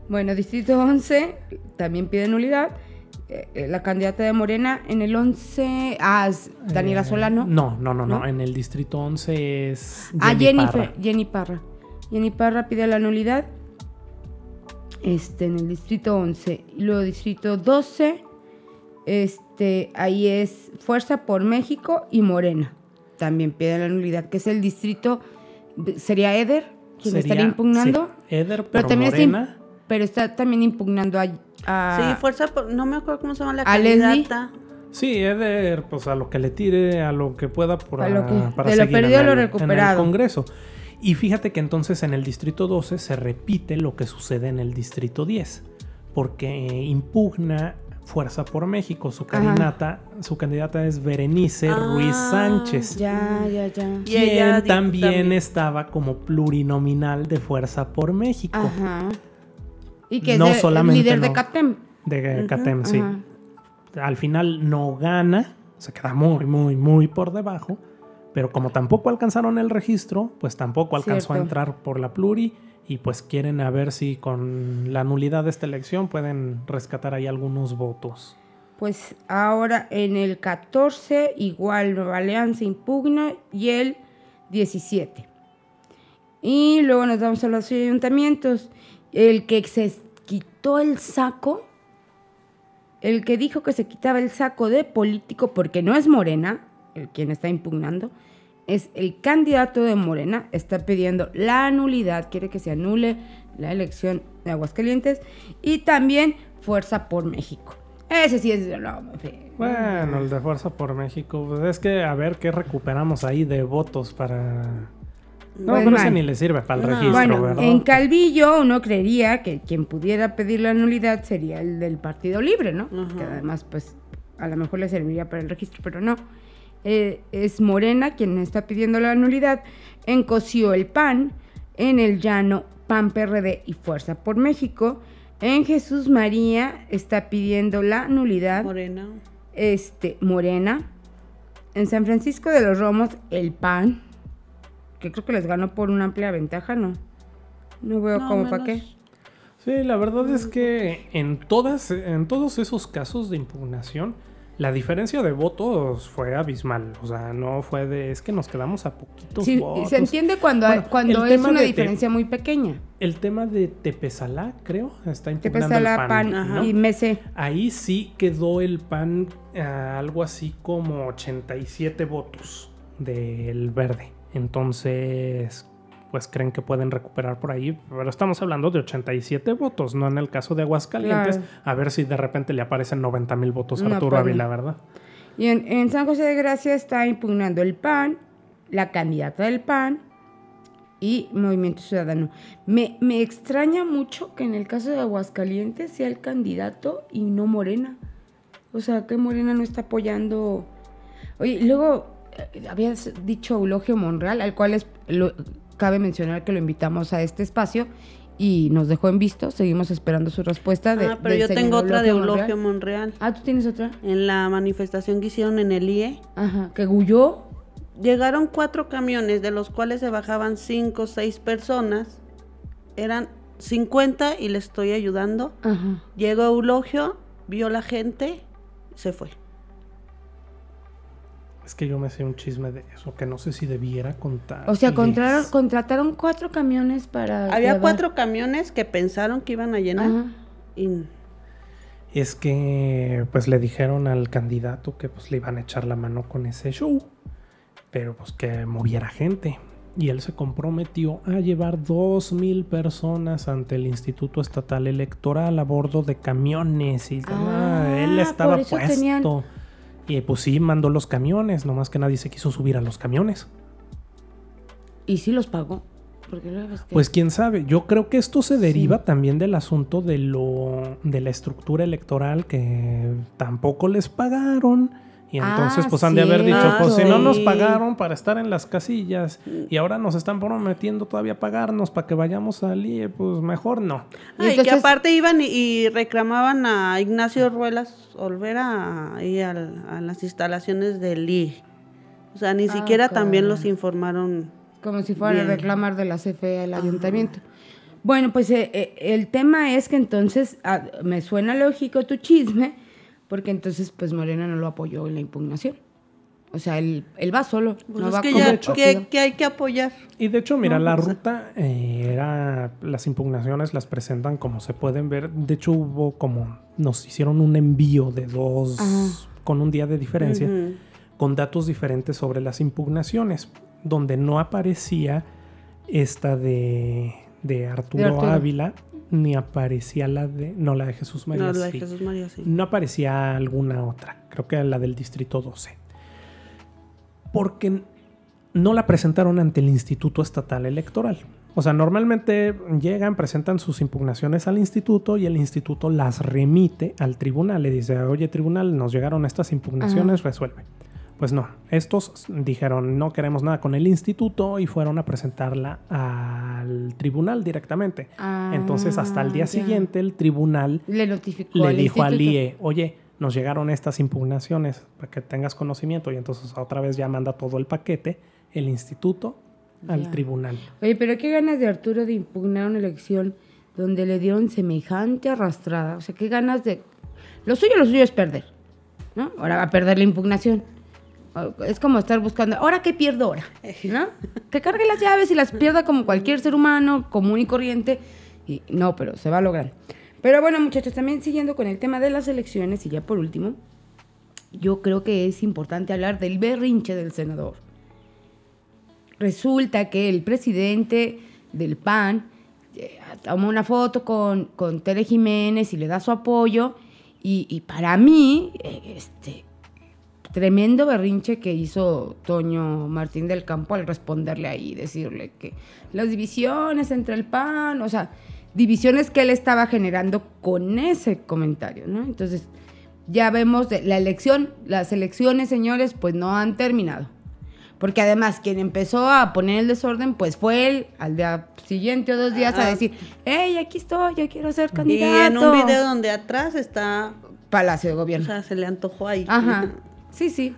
Bueno, Distrito 11 también pide nulidad. Eh, la candidata de Morena en el 11. Ah, Daniela Eh, Solano. No, no, no, no. En el distrito 11 es Ah, Jenny Jenny, Parra. Jenny Parra. Pide la nulidad. Este, en el distrito 11. Y luego distrito 12. Este, ahí es Fuerza por México y Morena. También pide la nulidad, que es el distrito. ¿Sería Eder quien estaría impugnando? Eder Pero también está, Morena. pero está también impugnando a. a- sí, fuerza, por- no me acuerdo cómo se llama la ¿A Leslie? candidata. Sí, Eder, pues a lo que le tire, a lo que pueda por, A lo que- para de lo seguir en perdido lo el- en el. Congreso. Y fíjate que entonces en el distrito 12 se repite lo que sucede en el distrito 10, porque impugna Fuerza por México, su candidata, su candidata es Berenice Ah, Ruiz Sánchez, Ya, ya, ya. Y ella quien también, también. estaba como plurinominal de Fuerza por México, Ajá. Y que No es de- solamente líder de. CATEM. de CATEM, sí. Al final no gana, se queda muy, muy, muy por debajo, pero como tampoco alcanzaron el registro, pues tampoco alcanzó a entrar por la pluri y pues quieren a ver si con la nulidad de esta elección pueden rescatar ahí algunos votos. Pues ahora en el 14 igual Nueva Alianza impugna y el 17. Y luego nos vamos a los ayuntamientos. El que se quitó el saco, el que dijo que se quitaba el saco de político porque no es Morena, el quien está impugnando, es el candidato de Morena, está pidiendo la nulidad, quiere que se anule la elección de Aguascalientes y también Fuerza por México. Ese sí es no, Bueno, el de Fuerza por México, pues es que a ver qué recuperamos ahí de votos para... No, Pues pero mal. ni le sirve para el No. registro, Bueno, ¿verdad? en Calvillo uno creería que quien pudiera pedir la nulidad sería el del Partido Libre, ¿no? Que además, pues, a lo mejor le serviría para el registro, pero no. Eh, es Morena quien está pidiendo la nulidad. En Cosío el PAN, en el Llano PAN PRD y Fuerza por México. En Jesús María está pidiendo la nulidad Morena. este, Morena. En San Francisco de los Romos, el PAN, que creo que les ganó por una amplia ventaja, ¿no? No veo No, cómo para qué. Sí, la verdad es que en todas, en todos esos casos de impugnación, la diferencia de votos fue abismal. O sea, no fue de es que nos quedamos a poquitos Sí, votos. se entiende cuando, Bueno, cuando es una diferencia muy pequeña. El tema de Tepesalá, creo, está impugnando pesa el PAN. PAN Ajá. y Mese. Ahí sí quedó el PAN a algo así como 87 votos del verde. Entonces, pues creen que pueden recuperar por ahí. Pero estamos hablando de 87 votos, no en el caso de Aguascalientes. Claro. A ver si de repente le aparecen 90 mil votos a No Arturo. Ávila, ¿verdad? Y en, en San José de Gracia está impugnando el PAN, la candidata del PAN y Movimiento Ciudadano. Me, me extraña mucho que en el caso de Aguascalientes sea el candidato y no Morena. O sea, que Morena no está apoyando. Oye, luego habías dicho Eulogio Monreal, al cual es, lo- cabe mencionar que lo invitamos a este espacio y nos dejó en visto. Seguimos esperando su respuesta. De, ah, pero yo tengo otra de Eulogio Monreal. Monreal. Ah, ¿tú tienes otra? En la manifestación que hicieron en el IE, Ajá, que Guyó. llegaron cuatro camiones, de los cuales se bajaban cinco o seis personas. Eran 50 y le estoy ayudando. Ajá. Llegó Eulogio, vio la gente, se fue. Es que yo me sé un chisme de eso, que no sé si debiera contar. O sea, contrataron, contrataron cuatro camiones para. Había llevar- cuatro camiones que pensaron que iban a llenar y es que pues le dijeron al candidato que pues le iban a echar la mano con ese show, pero pues que moviera gente. Y él se comprometió a llevar 2.000 personas ante el Instituto Estatal Electoral a bordo de camiones. Y Ah, él estaba por eso puesto. tenían- Y pues sí, mandó los camiones, nomás que nadie se quiso subir a los camiones. Y sí los pagó. Porque Pues quién sabe, yo creo que esto se deriva Sí. también del asunto de lo de la estructura electoral que tampoco les pagaron y entonces Ah, pues han de haber dicho, pues si no nos Sí. pagaron para estar en las casillas y ahora nos están prometiendo todavía pagarnos para que vayamos al IE, pues mejor no. Y Ah, y que entonces- aparte iban y, y reclamaban a Ignacio Ruelas Olvera ahí al- a, las instalaciones del IE. O sea, ni Ah, siquiera también caray. los informaron. Como si fuera Bien. a reclamar de la CFE al ayuntamiento. Bueno, pues eh, eh, el tema es que entonces ah, me suena lógico tu chisme, porque entonces pues Morena no lo apoyó en la impugnación. O sea, él, él va solo. Pues no es va que ya, que, que hay que apoyar. Y de hecho, mira, No, la sea- ruta eh, era, las impugnaciones las presentan como se pueden ver. De hecho, hubo como, nos hicieron un envío de dos, Ajá. con un día de diferencia, con datos diferentes sobre las impugnaciones, donde no aparecía esta de, de Arturo, De Arturo. Ávila, ni aparecía la de, no, la de Jesús María. No, la de sí. Jesús María, sí. No aparecía alguna otra, creo que la del Distrito 12. Porque no la presentaron ante el Instituto Estatal Electoral. O sea, normalmente llegan, presentan sus impugnaciones al instituto y el instituto las remite al tribunal. Le dice, oye tribunal, nos llegaron estas impugnaciones, resuelve. Pues no, estos dijeron, no queremos nada con el instituto y fueron a presentarla al tribunal directamente. Ah, Entonces, hasta el día ya. siguiente, el tribunal Le notificó le al dijo al. IE, oye, nos llegaron estas impugnaciones para que tengas conocimiento y entonces otra vez ya manda todo el paquete el instituto al Ya. tribunal. Oye, pero qué ganas de Arturo de impugnar una elección donde le dieron semejante arrastrada. O sea, qué ganas de... Lo suyo, lo suyo es perder. ¿No? Ahora va a perder la impugnación. Es como estar buscando, ¿ahora qué pierdo ahora? ¿No? Que cargue las llaves y las pierda como cualquier ser humano común y corriente. Y no, pero se va a lograr. Pero bueno, muchachos, también siguiendo con el tema de las elecciones y ya por último, yo creo que es importante hablar del berrinche del senador resulta que el presidente del PAN eh, toma una foto con, con Tere Jiménez y le da su apoyo. Y, y para mí, eh, este tremendo berrinche que hizo Toño Martín del Campo al responderle ahí, decirle que las divisiones entre el PAN, o sea, divisiones que él estaba generando con ese comentario, ¿no? Entonces, ya vemos de- la elección, las elecciones, señores, pues no han terminado. Porque además quien empezó a poner el desorden, pues fue él al día siguiente o dos días a Ah. decir, hey, aquí estoy, yo quiero ser Y candidato. en un video donde atrás está, Palacio de o Gobierno. sea, se le antojó ahí. Ajá. Sí, sí.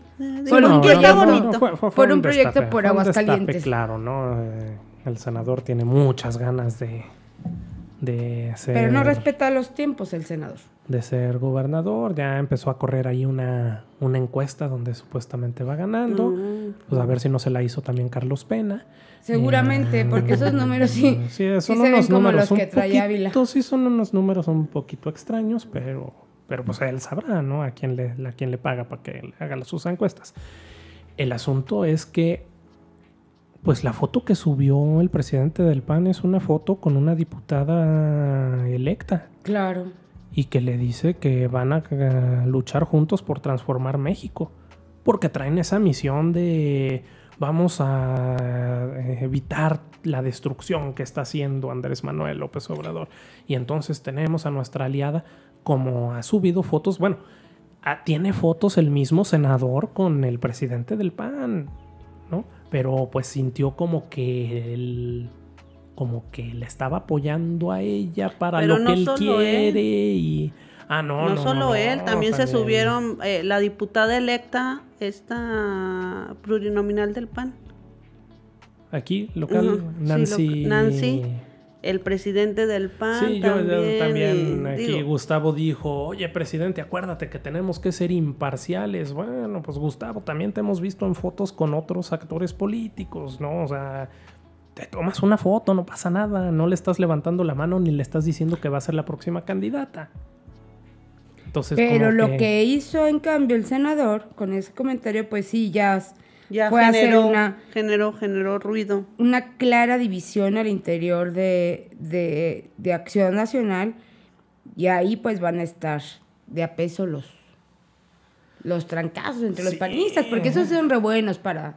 Por un proyecto- bonito. Por un proyecto destape, por fue un destape, Aguascalientes. claro, ¿no? Eh, el senador tiene muchas ganas de, de ser... Pero no respeta los tiempos el senador. de ser gobernador. Ya empezó a correr ahí una, una encuesta donde supuestamente va ganando. Mm. Pues a ver si no se la hizo también Carlos Pena. Seguramente, Eh, porque esos números sí, Sí, sí son se ven unos como números los que trae Ávila. sí son unos números un poquito extraños, pero, pero pues él sabrá, ¿no? A quién le, a quién le paga para que le haga sus encuestas. El asunto es que, pues la foto que subió el presidente del PAN es una foto con una diputada electa Claro. y que le dice que van a luchar juntos por transformar México. Porque traen esa misión de vamos a evitar la destrucción que está haciendo Andrés Manuel López Obrador. Y entonces tenemos a nuestra aliada como ha subido fotos, bueno, ah, tiene fotos el mismo senador con el presidente del PAN, ¿no? Pero pues sintió como que él como que le estaba apoyando a ella para Pero lo no que él quiere y ah no No, no solo no, él, también se subieron eh, la diputada electa, esta plurinominal del PAN, aquí local sí, Nancy Nancy, el presidente del PAN. Sí, yo yo también, también y aquí digo, Gustavo dijo, oye presidente, acuérdate que tenemos que ser imparciales. Bueno, pues Gustavo, también te hemos visto en fotos con otros actores políticos, ¿no? O sea, te tomas una foto, no pasa nada, no le estás levantando la mano ni le estás diciendo que va a ser la próxima candidata. Entonces, Pero lo que... hizo en cambio el senador con ese comentario, pues sí, ya, Ya fue a hacer una, generó, generó ruido. una clara división al interior de, de, de Acción Nacional y ahí pues van a estar de a peso los, los trancazos entre los panistas, porque esos son re buenos para,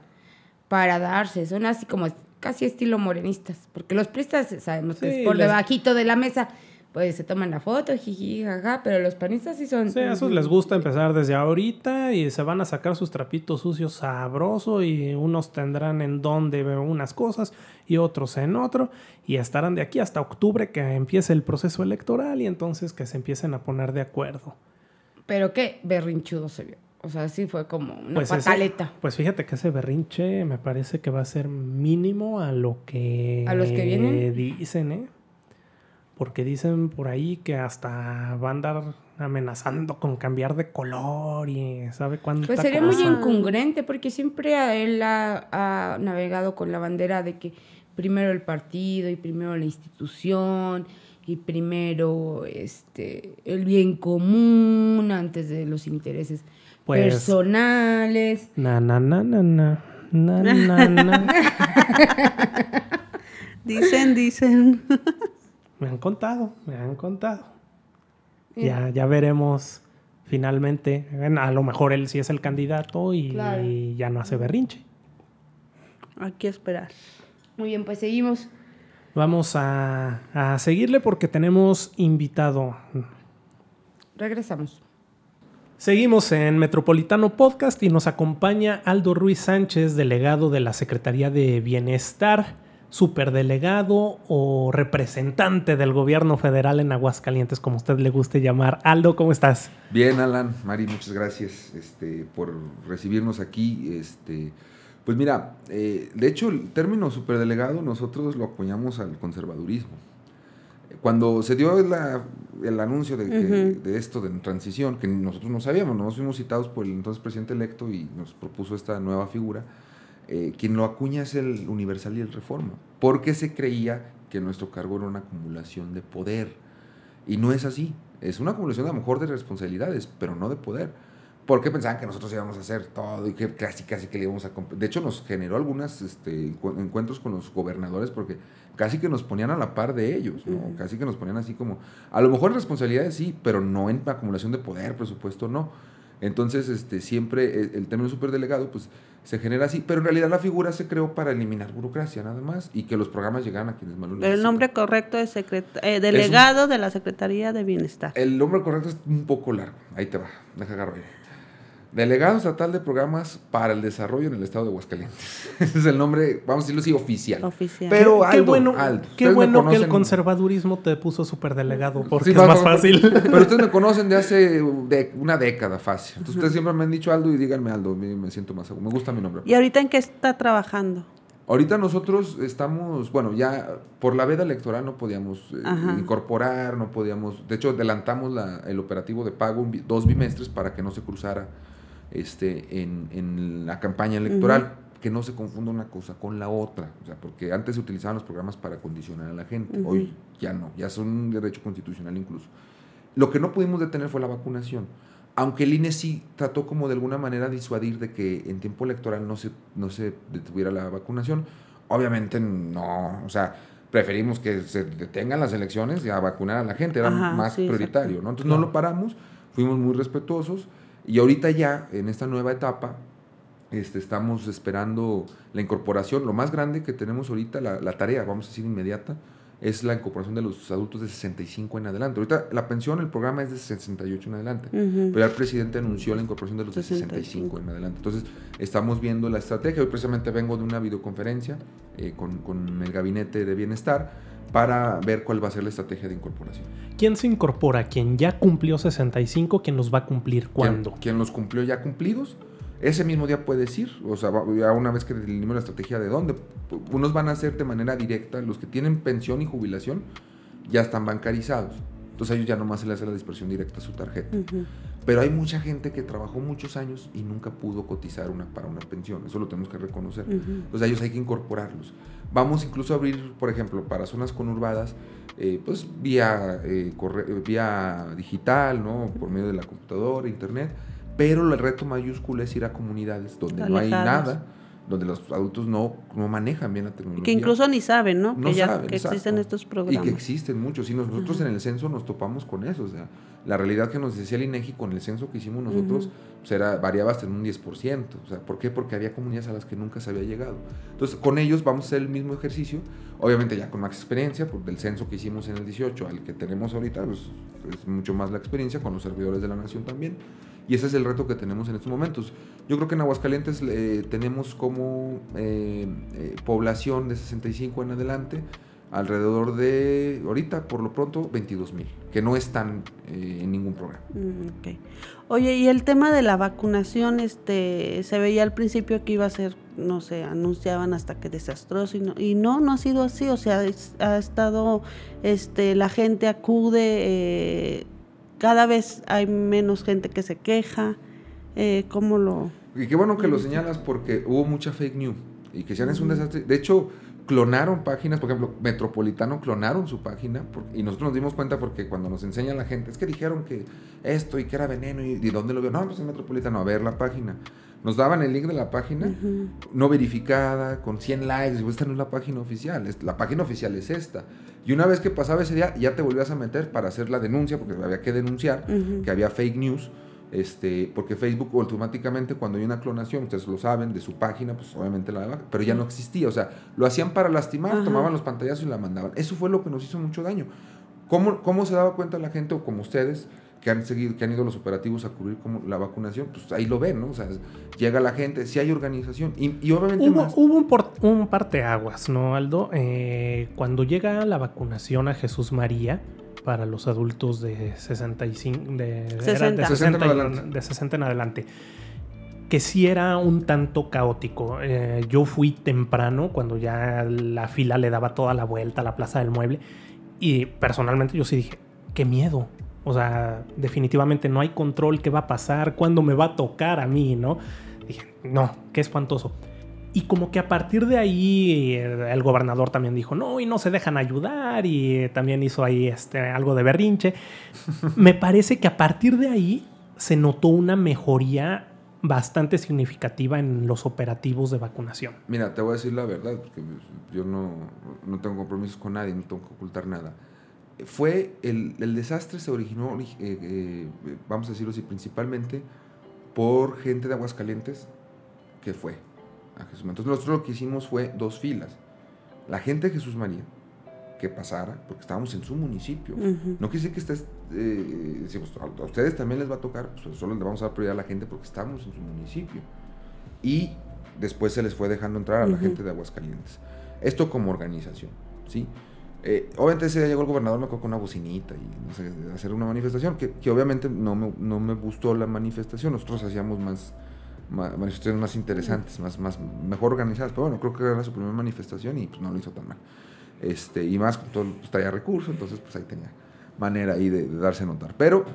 para darse, son así como casi estilo morenistas, porque los pristas sabemos que es por les- debajito de la mesa, pues se toman la foto, jiji, jaja, pero los panistas sí son... Sí, a esos les gusta empezar desde ahorita y se van a sacar sus trapitos sucios sabroso y unos tendrán en donde unas cosas y otros en otro y estarán de aquí hasta octubre que empiece el proceso electoral y entonces que se empiecen a poner de acuerdo. Pero qué berrinchudo se vio. O sea, sí fue como una Pues, ese- pataleta. pues fíjate que ese berrinche me parece que va a ser mínimo a lo que, ¿A los que vienen? dicen, ¿eh? Porque dicen por ahí que hasta va a andar amenazando con cambiar de color y sabe cuánta Pues sería muy incongruente porque siempre a él ha, ha navegado con la bandera de que primero el partido y primero la institución y primero este el bien común antes de los intereses Pues- personales. Na, na, na, na, na. Na, na, na. Dicen, dicen. me han contado, me han contado. Ya, ya veremos finalmente. A lo mejor él sí es el candidato y Claro. ya no hace berrinche. Hay que esperar. Muy bien, pues seguimos. Vamos a, a seguirle porque tenemos invitado. Regresamos. Seguimos en Metropolitano Podcast y nos acompaña Aldo Ruiz Sánchez, delegado de la Secretaría de Bienestar, superdelegado o representante del gobierno federal en Aguascalientes, como usted le guste llamar. Aldo, ¿cómo estás? Bien, Alan, Mari, muchas gracias este, por recibirnos aquí. Este, pues mira, eh, de hecho el término superdelegado nosotros lo acuñamos al conservadurismo. Cuando se dio la- el anuncio de, que- de esto de transición, que nosotros no sabíamos, nos fuimos citados por el entonces presidente electo y nos propuso esta nueva figura, eh, quien lo acuña es el Universal y el Reforma, porque se creía que nuestro cargo era una acumulación de poder. Y no es así. Es una acumulación a lo mejor de responsabilidades, pero no de poder. Porque pensaban que nosotros íbamos a hacer todo y que casi casi que le íbamos a... De hecho, nos generó algunos encuentros con los gobernadores porque casi que nos ponían a la par de ellos, ¿no? Ujú. Casi que nos ponían así como... A lo mejor responsabilidades sí, pero no en acumulación de poder, presupuesto no. Entonces, este, siempre el, el término superdelegado, pues se genera así, pero en realidad la figura se creó para eliminar burocracia nada más y que los programas llegaran a quienes más lo El necesitan. nombre correcto es secret- eh, delegado de la Secretaría de Bienestar. El nombre correcto es un poco largo. Ahí te va, deja agarro ahí. Delegado Estatal de Programas para el Desarrollo en el Estado de Aguascalientes. Ese es el nombre, vamos a decirlo así, oficial. Oficial. Pero qué Aldo, bueno, Aldo. qué Ustedes me bueno que el conservadurismo te puso superdelegado porque Sí, es más fácil. Pero ustedes me conocen de hace de una década fácil. Entonces ustedes siempre me han dicho Aldo y díganme Aldo, me siento más seguro. Me gusta mi nombre. ¿Y ahorita en qué está trabajando? Ahorita nosotros estamos, bueno, ya por la veda electoral no podíamos eh, incorporar, no podíamos, de hecho adelantamos la- el operativo de pago dos bimestres para que no se cruzara este, en, en la campaña electoral, que no se confunda una cosa con la otra, o sea, porque antes se utilizaban los programas para condicionar a la gente, hoy ya no, ya son un derecho constitucional incluso. Lo que no pudimos detener fue la vacunación. Aunque el INE sí trató como de alguna manera disuadir de que en tiempo electoral no se, no se detuviera la vacunación, obviamente no, o sea, preferimos que se detengan las elecciones y a vacunar a la gente, era Ajá, más sí, prioritario. ¿no? Entonces no lo paramos, fuimos muy respetuosos y ahorita ya, en esta nueva etapa, este, estamos esperando la incorporación. Lo más grande que tenemos ahorita, la, la tarea, vamos a decir inmediata, es la incorporación de los adultos de 65 en adelante. Ahorita la pensión, el programa es de 68 en adelante. Ujú. Pero ya el presidente anunció la incorporación de los de 65 65 en adelante. Entonces, estamos viendo la estrategia. Hoy precisamente vengo de una videoconferencia eh, con, con el Gabinete de Bienestar para ver cuál va a ser la estrategia de incorporación. ¿Quién se incorpora? ¿Quién ya cumplió 65? ¿Quién los va a cumplir? ¿Cuándo? Quien los cumplió ya cumplidos, ese mismo día puedes ir, o sea, ya una vez que delinimos la estrategia de dónde, unos van a hacer de manera directa, los que tienen pensión y jubilación ya están bancarizados, entonces a ellos ya nomás se les hace la dispersión directa a su tarjeta. Pero hay mucha gente que trabajó muchos años y nunca pudo cotizar una para una pensión, eso lo tenemos que reconocer. Entonces a ellos hay que incorporarlos. Vamos incluso a abrir, por ejemplo, para zonas conurbadas, eh, pues vía, eh, vía digital, ¿no? Por medio de la computadora, internet, pero el reto mayúsculo es ir a comunidades donde no hay nada donde los adultos no, no manejan bien la tecnología. Que incluso ni saben, ¿no? que ya que existen estos programas. Y que existen muchos. Y nosotros en el censo nos topamos con eso. O sea, la realidad que nos decía el INEGI con el censo que hicimos nosotros pues era, variaba hasta en un 10%. O sea, ¿por qué? Porque había comunidades a las que nunca se había llegado. Entonces, con ellos vamos a hacer el mismo ejercicio. Obviamente ya con más experiencia, por del censo que hicimos en el 18 al que tenemos ahorita, pues es mucho más la experiencia con los servidores de la nación también. Y ese es el reto que tenemos en estos momentos. Yo creo que en Aguascalientes eh, tenemos como eh, eh, población de 65 en adelante alrededor de, ahorita por lo pronto, 22 mil, que no están en ningún programa. Mm, Oye, y el tema de la vacunación, este, se veía al principio que iba a ser, no sé, anunciaban hasta que desastroso y no, y no, no ha sido así, o sea, ha estado, este, la gente acude cada vez hay menos gente que se queja. Eh, ¿Cómo lo...? Y qué bueno que lo señalas porque hubo mucha fake news y que sean es un desastre. De hecho, clonaron páginas, por ejemplo, Metropolitano clonaron su página y nosotros nos dimos cuenta porque cuando nos enseña la gente, es que dijeron que esto y que era veneno y, de dónde lo vio. No, pues en Metropolitano, a ver la página. Nos daban el link de la página, no verificada, con 100 likes, y esta no es la página oficial, la página oficial es esta. Y una vez que pasaba ese día, ya te volvías a meter para hacer la denuncia, porque había que denunciar que había fake news. Este, porque Facebook automáticamente cuando hay una clonación, ustedes lo saben, de su página, pues obviamente la baja, pero ya no existía, o sea, lo hacían para lastimar, tomaban los pantallazos y la mandaban. Eso fue lo que nos hizo mucho daño. ¿Cómo, cómo se daba cuenta la gente o como ustedes que han seguido, que han ido los operativos a cubrir como la vacunación, pues ahí lo ven, ¿no? O sea, llega la gente, si hay organización y, obviamente hubo, hubo un, por, un parteaguas, ¿no, Aldo? Eh, cuando llega la vacunación a Jesús María para los adultos de 65, de 60, de 60, en, de 60 en adelante, que sí era un tanto caótico. Eh, yo fui temprano cuando ya la fila le daba toda la vuelta a la Plaza del Mueble y personalmente yo sí dije, qué miedo, o sea, definitivamente no hay control qué va a pasar, cuándo me va a tocar a mí, ¿no? Dije, no, qué espantoso. Y como que a partir de ahí el gobernador también dijo, no, y no se dejan ayudar, y también hizo ahí este, algo de berrinche. Me parece que a partir de ahí se notó una mejoría bastante significativa en los operativos de vacunación. Mira, te voy a decir la verdad, porque yo no, no tengo compromisos con nadie, no tengo que ocultar nada fue el, desastre se originó, eh, eh, vamos a decirlo así, principalmente por gente de Aguascalientes que fue a Jesús Entonces nosotros lo que hicimos fue dos filas. La gente de Jesús María, que pasara, porque estábamos en su municipio. No quise que estés, eh, a ustedes también les va a tocar, pues solo le vamos a dar prioridad a la gente porque estamos en su municipio. Y después se les fue dejando entrar a la gente de Aguascalientes. Esto como organización, ¿sí? Eh, obviamente ese llegó el gobernador me con una bocinita y hacer una manifestación, que, que obviamente no me, no me, gustó la manifestación, nosotros hacíamos más, manifestaciones más interesantes, más, más, mejor organizadas, pero bueno, creo que era su primera manifestación y pues no lo hizo tan mal. Este, y más, todo, pues traía recursos, entonces pues ahí tenía manera ahí de, darse a notar. Pero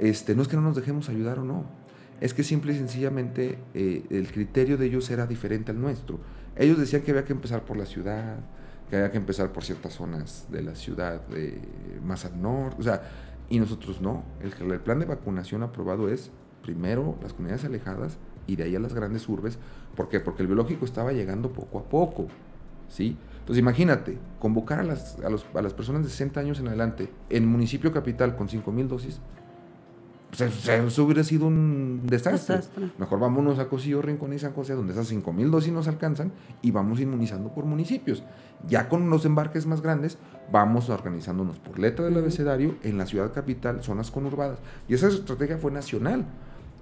este, no es que no nos dejemos ayudar o no, es que simple y sencillamente eh, el criterio de ellos era diferente al nuestro. Ellos decían que había que empezar por la ciudad, que había que empezar por ciertas zonas de la ciudad, de, más al norte, o sea, y nosotros no. El, plan de vacunación aprobado es primero las comunidades alejadas y de ahí a las grandes urbes. ¿Por qué? Porque el biológico estaba llegando poco a poco, ¿sí? Entonces imagínate, convocar a las, a, los, a las personas de 60 años en adelante en municipio capital con 5 mil eso hubiera sido un desastre. Mejor vámonos a Cosillo, Rincón y San José, donde esas 5 mil dosis nos alcanzan y vamos inmunizando por municipios. Ya con los embarques más grandes, vamos organizándonos por letra del abecedario en la ciudad capital, zonas conurbadas. Y esa estrategia fue nacional.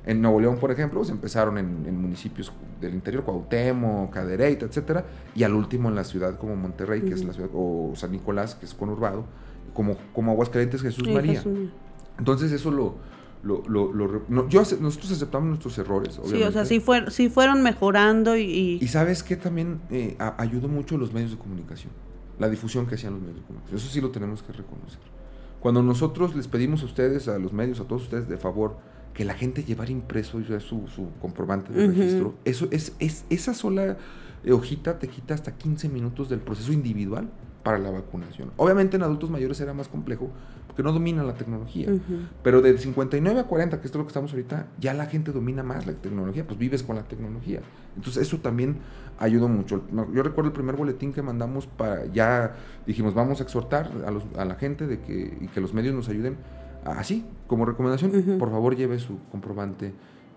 En Nuevo León, por ejemplo, se empezaron en, municipios del interior, Cuauhtémoc, Cadereyta, etcétera, y al último en la ciudad como Monterrey, que es la ciudad, o San Nicolás, que es conurbado, como, como Aguascalientes, Jesús María. Entonces eso lo, lo, lo, lo yo, nosotros aceptamos nuestros errores. Obviamente. Sí, o sea, sí, fue, sí fueron mejorando y, y... sabes que también eh, ayudó mucho los medios de comunicación, la difusión que hacían los medios de comunicación. Eso sí lo tenemos que reconocer. Cuando nosotros les pedimos a ustedes, a los medios, a todos ustedes, de favor, que la gente llevara impreso su, su comprobante de registro, eso es, es, esa sola hojita te quita hasta 15 minutos del proceso individual para la vacunación. Obviamente en adultos mayores era más complejo porque no dominan la tecnología. Pero de 59 a 40, que es lo que estamos ahorita, ya la gente domina más la tecnología, pues vives con la tecnología. Entonces eso también ayudó mucho. Yo recuerdo el primer boletín que mandamos para, ya dijimos, vamos a exhortar a, la gente de que, y que los medios nos ayuden. Así, como recomendación, por favor lleve su comprobante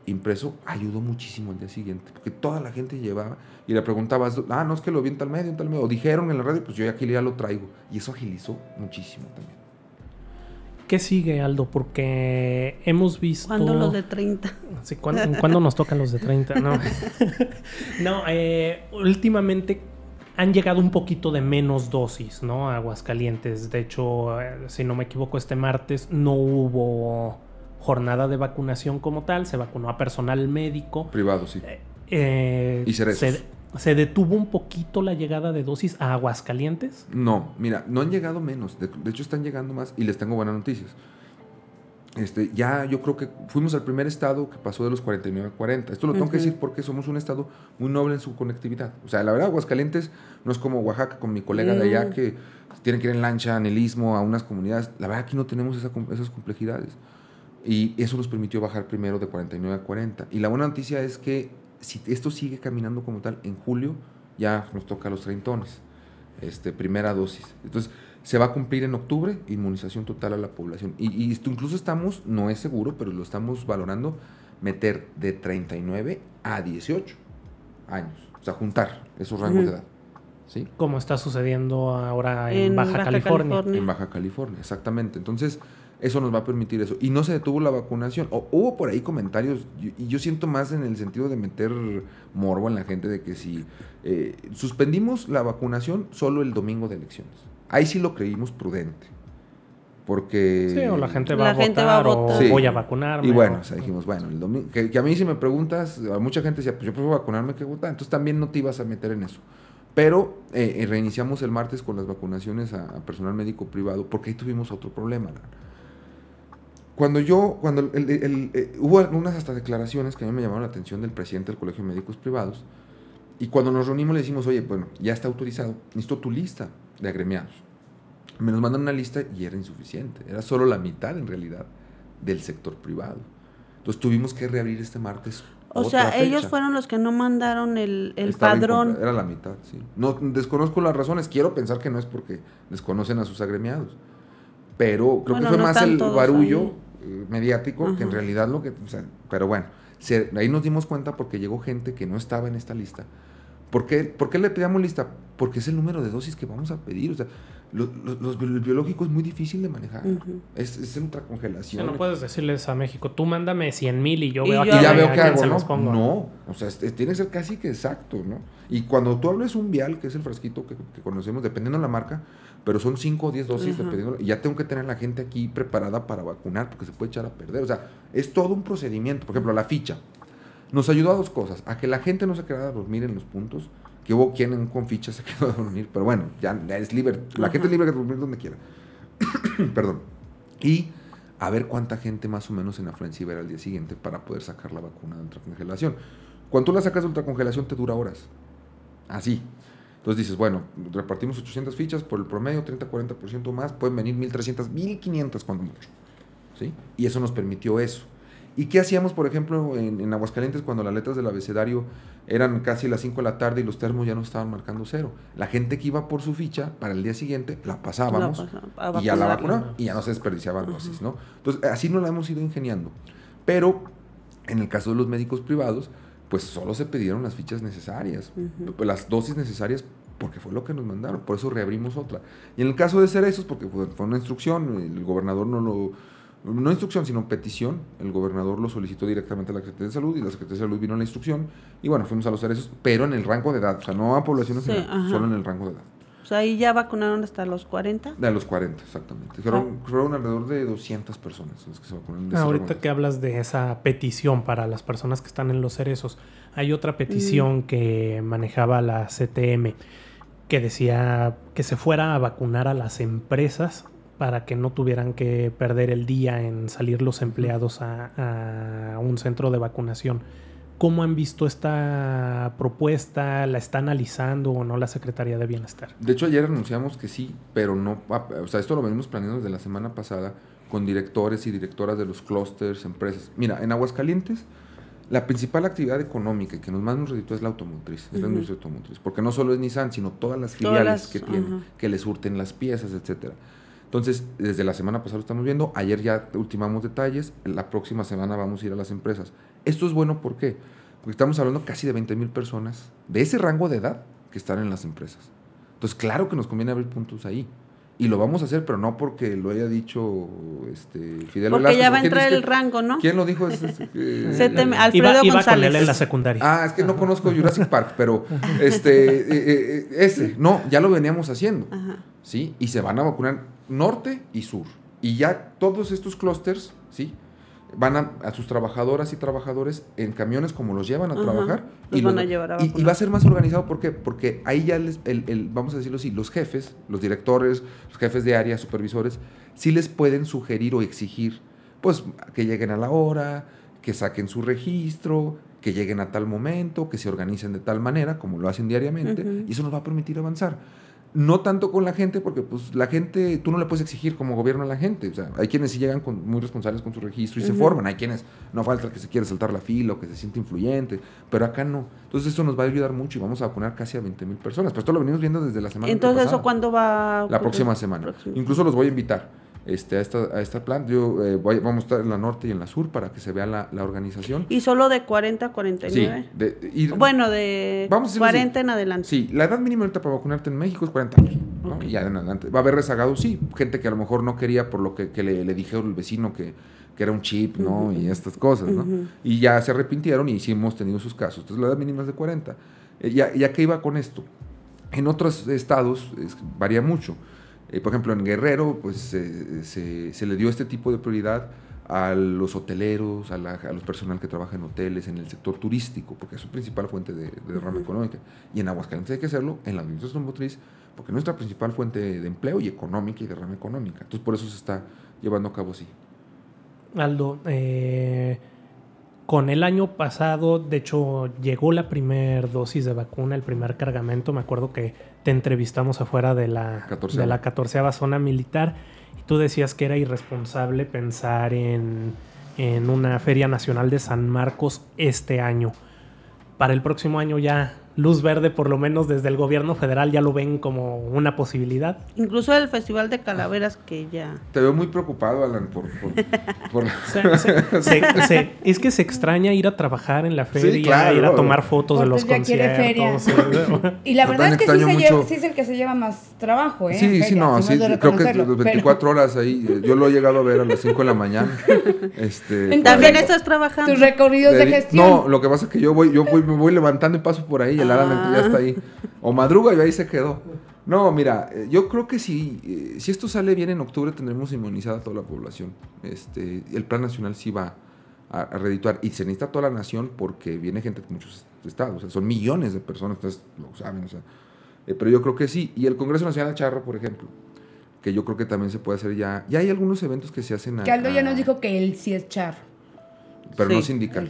impreso ayudó muchísimo el día siguiente, porque toda la gente llevaba y le preguntabas, ah, no es que lo vi en tal medio, en tal medio, o dijeron en la radio, pues yo aquí ya lo traigo. Y eso agilizó muchísimo también. ¿Qué sigue, Aldo? Porque hemos visto... ¿Cuándo los de 30? Sí, ¿cuándo, nos tocan los de 30? No, no eh, últimamente han llegado un poquito de menos dosis, ¿no? Aguascalientes. De hecho, eh, si no me equivoco, este martes no hubo jornada de vacunación como tal, se vacunó a personal médico. Privado, sí. Eh, eh y se, se, detuvo un poquito la llegada de dosis a Aguascalientes? No, mira, no han llegado menos, de, hecho están llegando más y les tengo buenas noticias. Este, ya yo creo que fuimos al primer estado que pasó de los 49 a 40. Esto lo tengo que decir porque somos un estado muy noble en su conectividad. O sea, la verdad, Aguascalientes no es como Oaxaca con mi colega de allá mm. que tienen que ir en lancha, en el istmo, a unas comunidades. La verdad, aquí no tenemos esas complejidades. Y eso nos permitió bajar primero de 49 a 40. Y la buena noticia es que si esto sigue caminando como tal, en julio ya nos toca los treintones, este, primera dosis. Entonces, se va a cumplir en octubre inmunización total a la población. Y, esto incluso estamos, no es seguro, pero lo estamos valorando, meter de 39 a 18 años. O sea, juntar esos rangos de edad. ¿Sí? Como está sucediendo ahora en, Baja, California. En Baja California, exactamente. Entonces, eso nos va a permitir eso. Y no se detuvo la vacunación. O, hubo por ahí comentarios, y yo siento más en el sentido de meter morbo en la gente de que si eh, suspendimos la vacunación solo el domingo de elecciones. Ahí sí lo creímos prudente. Porque... Sí, o la gente va, a, votar, o voy a vacunarme. Y bueno, o sea, dijimos, bueno, el domingo, que, a mí si me preguntas, a mucha gente decía, pues yo prefiero vacunarme que votar. Entonces también no te ibas a meter en eso. Pero eh, eh, reiniciamos el martes con las vacunaciones a, personal médico privado, porque ahí tuvimos otro problema. Cuando yo, cuando el, eh, hubo algunas hasta declaraciones que a mí me llamaron la atención del presidente del Colegio de Médicos Privados, y cuando nos reunimos le decimos, oye, bueno, ya está autorizado, necesito tu lista de agremiados. Me nos mandan una lista y era insuficiente, era solo la mitad en realidad del sector privado. Entonces tuvimos que reabrir este martes. O sea, ellos fueron los que no mandaron el, el padrón. Era la mitad, sí. No, desconozco las razones, quiero pensar que no es porque desconocen a sus agremiados. Pero creo que fue más el barullo eh, mediático que en realidad lo que... pero bueno, ahí nos dimos cuenta porque llegó gente que no estaba en esta lista. ¿Por qué, ¿Por qué le pedíamos lista? Porque es el número de dosis que vamos a pedir. O sea, lo, los, el biológico es muy difícil de manejar. es, es ultracongelación. no puedes decirles a México, tú mándame 100 mil y yo veo y ya veo qué hago, ¿no? No, o sea, tiene que ser casi que exacto, ¿no? Y cuando tú hables un vial, que es el frasquito que, que conocemos, dependiendo de la marca, pero son 5 o 10 dosis, dependiendo. Y ya tengo que tener a la gente aquí preparada para vacunar, porque se puede echar a perder. O sea, es todo un procedimiento. Por ejemplo, la ficha. Nos ayudó a dos cosas: a que la gente no se quedara a dormir en los puntos, que hubo quien con ficha se quedó a dormir, pero bueno, ya, es libre. La gente es libre de dormir donde quiera. Perdón. Y a ver cuánta gente más o menos en afluencia iba al día siguiente para poder sacar la vacuna de ultracongelación. Cuando tú la sacas de ultracongelación te dura horas. Así. Entonces dices, bueno, repartimos 800 fichas por el promedio, 30-40% más, pueden venir 1300, 1500 cuando mucho. ¿sí? Y eso nos permitió eso. ¿Y qué hacíamos, por ejemplo, en, Aguascalientes cuando las letras del abecedario eran casi las 5 de la tarde y los termos ya no estaban marcando cero? La gente que iba por su ficha para el día siguiente la pasábamos y ya la vacunaba y ya no se desperdiciaban dosis, ¿no? Entonces, así nos la hemos ido ingeniando. Pero en el caso de los médicos privados, pues solo se pidieron las fichas necesarias, las dosis necesarias porque fue lo que nos mandaron, por eso reabrimos otra. Y en el caso de Cerezos, porque fue, una instrucción, el gobernador no lo, no instrucción, sino petición, el gobernador lo solicitó directamente a la Secretaría de Salud y la Secretaría de Salud vino a la instrucción y bueno, fuimos a los Cerezos, pero en el rango de edad, o sea, no a poblaciones, solo en el rango de edad. O sea, ahí ya vacunaron hasta los 40. De los 40, exactamente. Fueron, fueron alrededor de 200 personas las que se vacunaron. ahorita que hablas de esa petición para las personas que están en los cerezos, hay otra petición que manejaba la CTM que decía que se fuera a vacunar a las empresas para que no tuvieran que perder el día en salir los empleados a, a un centro de vacunación ¿Cómo han visto esta propuesta? ¿La está analizando o no la Secretaría de Bienestar? De hecho, ayer anunciamos que sí, pero no, o sea, esto lo venimos planeando desde la semana pasada con directores y directoras de los clústeres, empresas. Mira, en Aguascalientes, la principal actividad económica que nos más nos reditúa es la automotriz, es la industria automotriz, porque no solo es Nissan, sino todas las filiales que tienen, que les surten las piezas, etcétera. Entonces, desde la semana pasada lo estamos viendo, ayer ya ultimamos detalles, la próxima semana vamos a ir a las empresas. Esto es bueno, ¿por qué? Porque estamos hablando casi de 20 mil personas de ese rango de edad que están en las empresas. Entonces, claro que nos conviene abrir puntos ahí. Y lo vamos a hacer, pero no porque lo haya dicho este, Fidel Porque ya va a entrar el rango, ¿no? ¿Quién lo dijo? Alfredo iba, González. con él en la secundaria. Ah, es que no conozco Jurassic Park, pero este, eh, eh, ese, no, ya lo veníamos haciendo. ¿Sí? Y se van a vacunar norte y sur. Y ya todos estos clústeres, ¿sí? Van a, sus trabajadoras y trabajadores en camiones como los llevan a trabajar. y, van a llevar a y, va a ser más organizado, ¿por qué? Porque ahí ya les, el, vamos a decirlo así, los jefes, los directores, los jefes de área, supervisores, sí les pueden sugerir o exigir, pues, que lleguen a la hora, que saquen su registro, que lleguen a tal momento, que se organicen de tal manera, como lo hacen diariamente, y eso nos va a permitir avanzar no tanto con la gente, porque pues la gente, tú no le puedes exigir como gobierno a la gente. O sea, hay quienes sí llegan con, muy responsables con su registro y se forman. Hay quienes no falta que se quiere saltar la fila o que se siente influyente, pero acá no. Entonces eso nos va a ayudar mucho y vamos a vacunar casi a 20 mil personas. Pero esto lo venimos viendo desde la semana Entonces, ¿eso cuándo va? La próxima semana. Incluso los voy a invitar este, a, esta, a esta plan. Yo, eh, voy, vamos a estar en la norte y en la sur para que se vea la, la organización. ¿Y solo de 40 a 49? Sí. bueno, de 40 en adelante. Sí, la edad mínima ahorita para vacunarte en México es 40 años. Y ya en adelante. Va a haber rezagado, sí. Gente que a lo mejor no quería por lo que, que le, le dijeron el vecino que, que era un chip, ¿no? Y estas cosas, ¿no? Y ya se arrepintieron y sí hemos tenido sus casos. Entonces la edad mínima es de 40. Eh, ¿Ya, ya qué iba con esto? En otros estados varía mucho. Eh, por ejemplo, en Guerrero, pues se, le dio este tipo de prioridad a los hoteleros, a, los personal que trabaja en hoteles, en el sector turístico, porque es su principal fuente de, derrama económica. Y en Aguascalientes hay que hacerlo en la administración motriz, porque es nuestra principal fuente de empleo y económica y derrama económica. Entonces, por eso se está llevando a cabo así. Aldo, eh, con el año pasado, de hecho, llegó la primera dosis de vacuna, el primer cargamento. Me acuerdo que te entrevistamos afuera de la, de la 14 zona militar y tú decías que era irresponsable pensar en, en una feria nacional de San Marcos este año. Para el próximo año ya luz verde, por lo menos desde el gobierno federal, ya lo ven como una posibilidad. Incluso el Festival de Calaveras que ya... Te veo muy preocupado, Alan, por... es que se extraña ir a trabajar en la feria, ir a tomar fotos de los conciertos. y la verdad es que sí, es el que se lleva más trabajo, ¿eh? Sí, sí, no, sí, creo que 24 horas ahí, eh, yo lo he llegado a ver a las 5 de la mañana. Este, También estás trabajando. Tus recorridos de, gestión. No, lo que pasa es que yo voy, yo voy, me voy levantando y paso por ahí el ya está ahí. O madruga y ahí se quedó. No, mira, eh, yo creo que si, eh, si esto sale bien en octubre tendremos inmunizada a toda la población. Este, el plan nacional sí va a, a redituar y se necesita toda la nación porque viene gente de muchos estados, son millones de personas, ustedes lo saben, eh, pero yo creo que sí. Y el Congreso Nacional Charro, por ejemplo, que yo creo que también se puede hacer ya. Ya hay algunos eventos que se hacen. A, Caldo ya nos dijo que él sí es charro. Pero no sindical.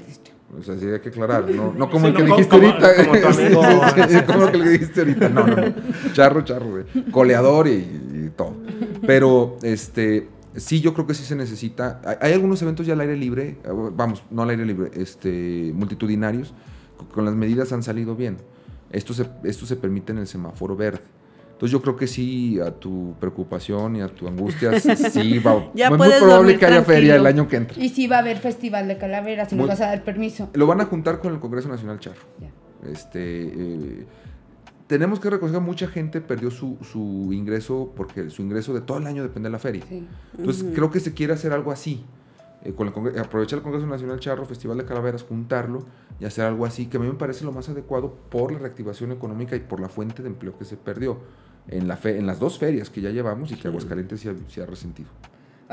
O sea, sí hay que aclarar, no, no como el que dijiste ahorita. Como, el que dijiste ahorita. No, no, no. Charro, charro, güey. Coleador y, todo. Pero, este, sí, yo creo que sí se necesita. Hay, algunos eventos ya al aire libre, vamos, no al aire libre, este, multitudinarios, con las medidas han salido bien. Esto se, esto se permite en el semáforo verde. Entonces yo creo que sí, a tu preocupación y a tu angustia, sí va. ya es muy probable que haya feria el año que entra. Y sí va a haber festival de calaveras, si nos vas a dar permiso. Lo van a juntar con el Congreso Nacional Charro. Este, eh, tenemos que reconocer que mucha gente perdió su, su, ingreso porque su ingreso de todo el año depende de la feria. Entonces creo que se quiere hacer algo así. Eh, con aprovechar el Congreso Nacional Charro, Festival de Calaveras, juntarlo y hacer algo así, que a mí me parece lo más adecuado por la reactivación económica y por la fuente de empleo que se perdió en, la fe, en las dos ferias que ya llevamos y que Aguascalientes se ha, resentido.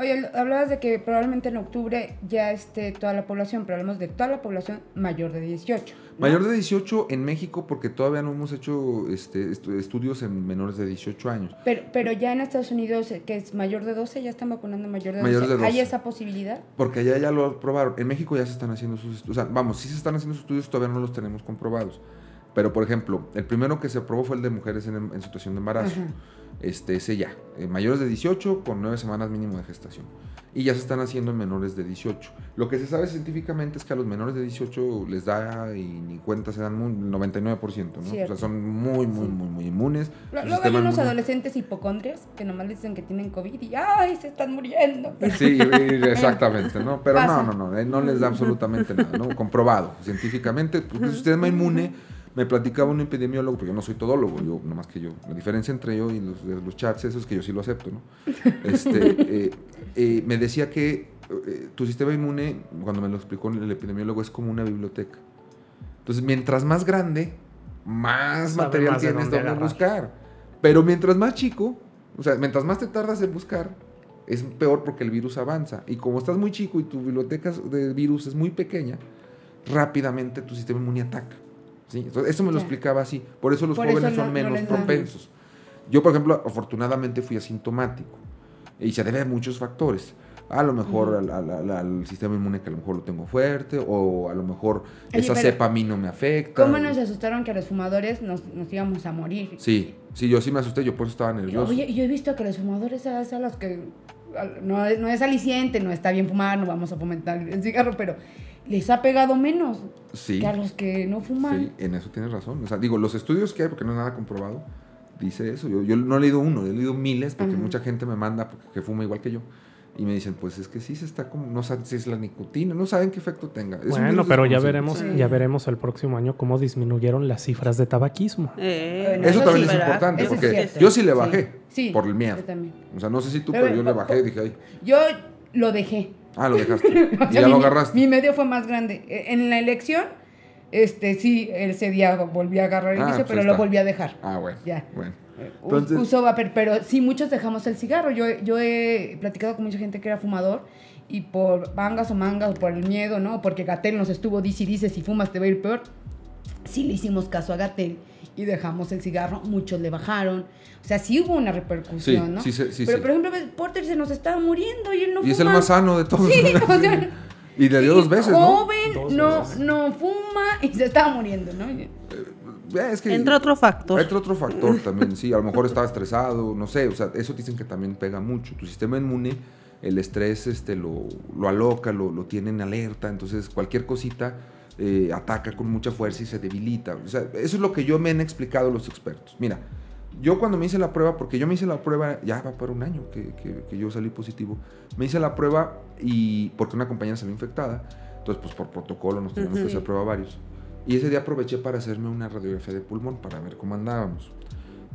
Oye, hablabas de que probablemente en octubre ya esté toda la población, pero hablamos de toda la población mayor de 18. ¿no? Mayor de 18 en México porque todavía no hemos hecho este, estu- estudios en menores de 18 años. Pero, pero ya en Estados Unidos, eh, que es mayor de 12, ya están vacunando mayor de 12. Mayor de 12. ¿Hay esa posibilidad? Porque allá ya lo probaron. En México ya se están haciendo sus estudios. O sea, vamos, sí se están haciendo sus estudios, todavía no los tenemos comprobados. Pero, por ejemplo, el primero que se aprobó fue el de mujeres en, en situación de embarazo. Ajá. Este, ese ya. eh, mayores de 18 con 9 semanas mínimo de gestación. Y ya se están haciendo en menores de 18. Lo que se sabe científicamente es que a los menores de 18 les da y ni cuenta se dan muy- el 99%, ¿no? O sea, Cierto. son muy, muy, muy, muy inmunes. Lo- Luego hay unos inmune- adolescentes hipocondrias que nomás les dicen que tienen COVID y ¡ay, se están muriendo! Pero- Sí, exactamente, ¿no? Pero Pasa. no, no, no, eh, no les da absolutamente nada, ¿no? Comprobado, científicamente, porque su sistema inmune, me platicaba un epidemiólogo, porque yo no soy todólogo, yo, nomás que yo, la diferencia entre yo y los, los chats, eso es que yo sí lo acepto, ¿no? Este, eh, eh, me decía que eh, tu sistema inmune, cuando me lo explicó el epidemiólogo, es como una biblioteca. Entonces, mientras más grande, más Sabe material más tienes donde buscar. Pero mientras más chico, o sea, mientras más te tardas en buscar, es peor porque el virus avanza. Y como estás muy chico y tu biblioteca de virus es muy pequeña, rápidamente tu sistema inmune ataca. ¿Sí? Entonces, eso me lo explicaba así. Por eso los Por jóvenes eso no- son no menos da. propensos. Yo, por ejemplo, afortunadamente fui asintomático. Y se debe a muchos factores. A lo mejor al, al- al- al sistema inmune que a lo mejor lo tengo fuerte, o a lo mejor Oye, esa cepa a mí no me afecta. ¿Cómo nos asustaron que los fumadores nos, nos íbamos a morir? Sí, sí, yo sí me asusté, yo por eso estaba nervioso. Oye, yo he visto que los fumadores es a los que no, es- no es aliciente, no está bien fumar, no vamos a fomentar el cigarro, pero les ha pegado menos sí, que a los que no fuman. sí, en eso tienes razón. O sea, digo, los estudios que hay, porque no es nada comprobado, dice eso. Yo, yo no he leído uno, he leído miles, porque Ajá. mucha gente me manda porque, que fuma igual que yo. Y me dicen, pues es que sí se está como, no saben si es la nicotina, no saben qué efecto tenga. Es Bueno, pero ya veremos, Sí. ya veremos el próximo año cómo disminuyeron las cifras de tabaquismo. Eh, Bueno, Eso Eso también sí, es importante, eso es porque cierto. yo sí le bajé Sí, por el miedo. yo también. O sea, no sé si tú, Pero, pero yo le bajé y dije, ay, Yo lo dejé. Ah, lo dejaste. O y ya mi, lo agarraste. Mi medio fue más grande. E- En la elección, este sí, ese día volví a agarrar el Ah, vicio, pues pero lo volví a dejar. Ah, bueno. Ya. Bueno. U- Entonces- Uso vapor, pero sí, muchos dejamos el cigarro. Yo, yo he platicado con mucha gente que era fumador y por mangas o mangas o por el miedo, ¿no? Porque Gatel nos estuvo, dice y dice, si fumas te va a ir peor. Sí le hicimos caso a Gatel y dejamos el cigarro, muchos le bajaron. O sea, sí hubo una repercusión, Sí, ¿no? sí, sí, sí, pero, sí. por ejemplo, Porter se nos estaba muriendo y él no Y es el más sano de todos. Sí, o sea, y le dio y dos veces, ¿no? Joven, Dos no, veces. no fuma y se estaba muriendo, ¿no? Eh, Es que Entra otro factor. Entra otro factor también, sí. A lo mejor estaba estresado, no sé. O sea, eso dicen que también pega mucho. Tu sistema inmune, el estrés este, lo, lo aloca, lo, lo tiene en alerta. Entonces, cualquier cosita eh, ataca con mucha fuerza y se debilita. O sea, eso es lo que yo me han explicado los expertos. Mira, yo cuando me hice la prueba, porque yo me hice la prueba, ya va para un año que, que- que yo salí positivo, me hice la prueba y porque una compañera salió infectada, entonces pues por protocolo nos teníamos que Ujú. hacer prueba varios. Y ese día aproveché para hacerme una radiografía de pulmón para ver cómo andábamos.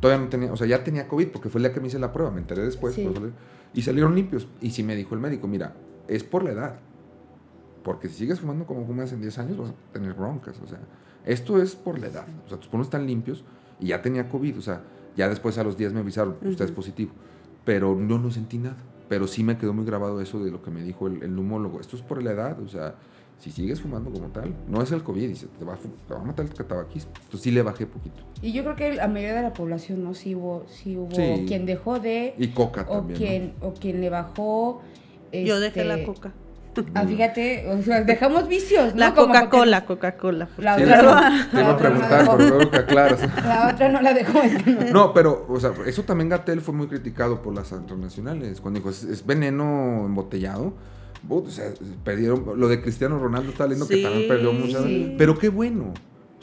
Todavía no tenía, o sea, ya tenía COVID porque fue el día que me hice la prueba, me enteré después. Sí. por y salieron limpios. Y sí me dijo el médico, mira, es por la edad. Porque si sigues fumando como fumas en 10 años vas a tener broncas. O sea, esto es por la edad. O sea, tus pulmones están limpios y ya tenía COVID. O sea, ya después a los 10 me avisaron, usted es positivo. Pero yo no sentí nada. Pero sí me quedó muy grabado eso de lo que me dijo el, el neumólogo. Esto es por la edad. O sea, si sigues fumando como tal, no es el COVID, dice, te va a, te va a matar el tabaquismo. Entonces sí le bajé poquito. Y yo creo que la mayoría de la población, ¿no? Sí hubo, sí hubo Sí. quien dejó de, Y coca o también. quien, o quien le bajó. Yo dejé la este, coca. Ah, fíjate, o sea, dejamos vicios, ¿no? La Coca-Cola, Coca-Cola. La otra no. te iba La a otra no la preguntar, dejó. pero luego que aclaras. La otra no la dejó. No, pero, o sea, eso también Gatel fue muy criticado por las internacionales. Cuando dijo, es, es veneno embotellado. But, o sea, perdieron. Lo de Cristiano Ronaldo está leyendo que también perdió mucho. sí. Pero qué bueno.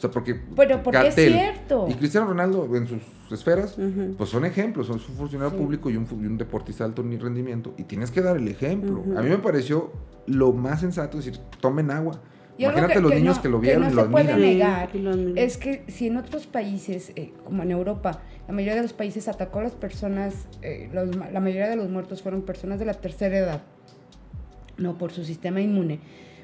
O sea, porque. Pero porque es cierto. Y Cristiano Ronaldo en sus esferas, pues son ejemplos. Son un funcionario Sí. público y un, fu- y un deportista de alto ni- rendimiento. Y tienes que dar el ejemplo. A mí me pareció lo más sensato decir, tomen agua. Imagínate los niños no- que lo vieron no y lo se puede admiran. Sí, negar es que si en otros países, eh, como en Europa, la mayoría de los países atacó a las personas, eh, los la mayoría de los muertos fueron personas de la tercera edad, no por su sistema inmune.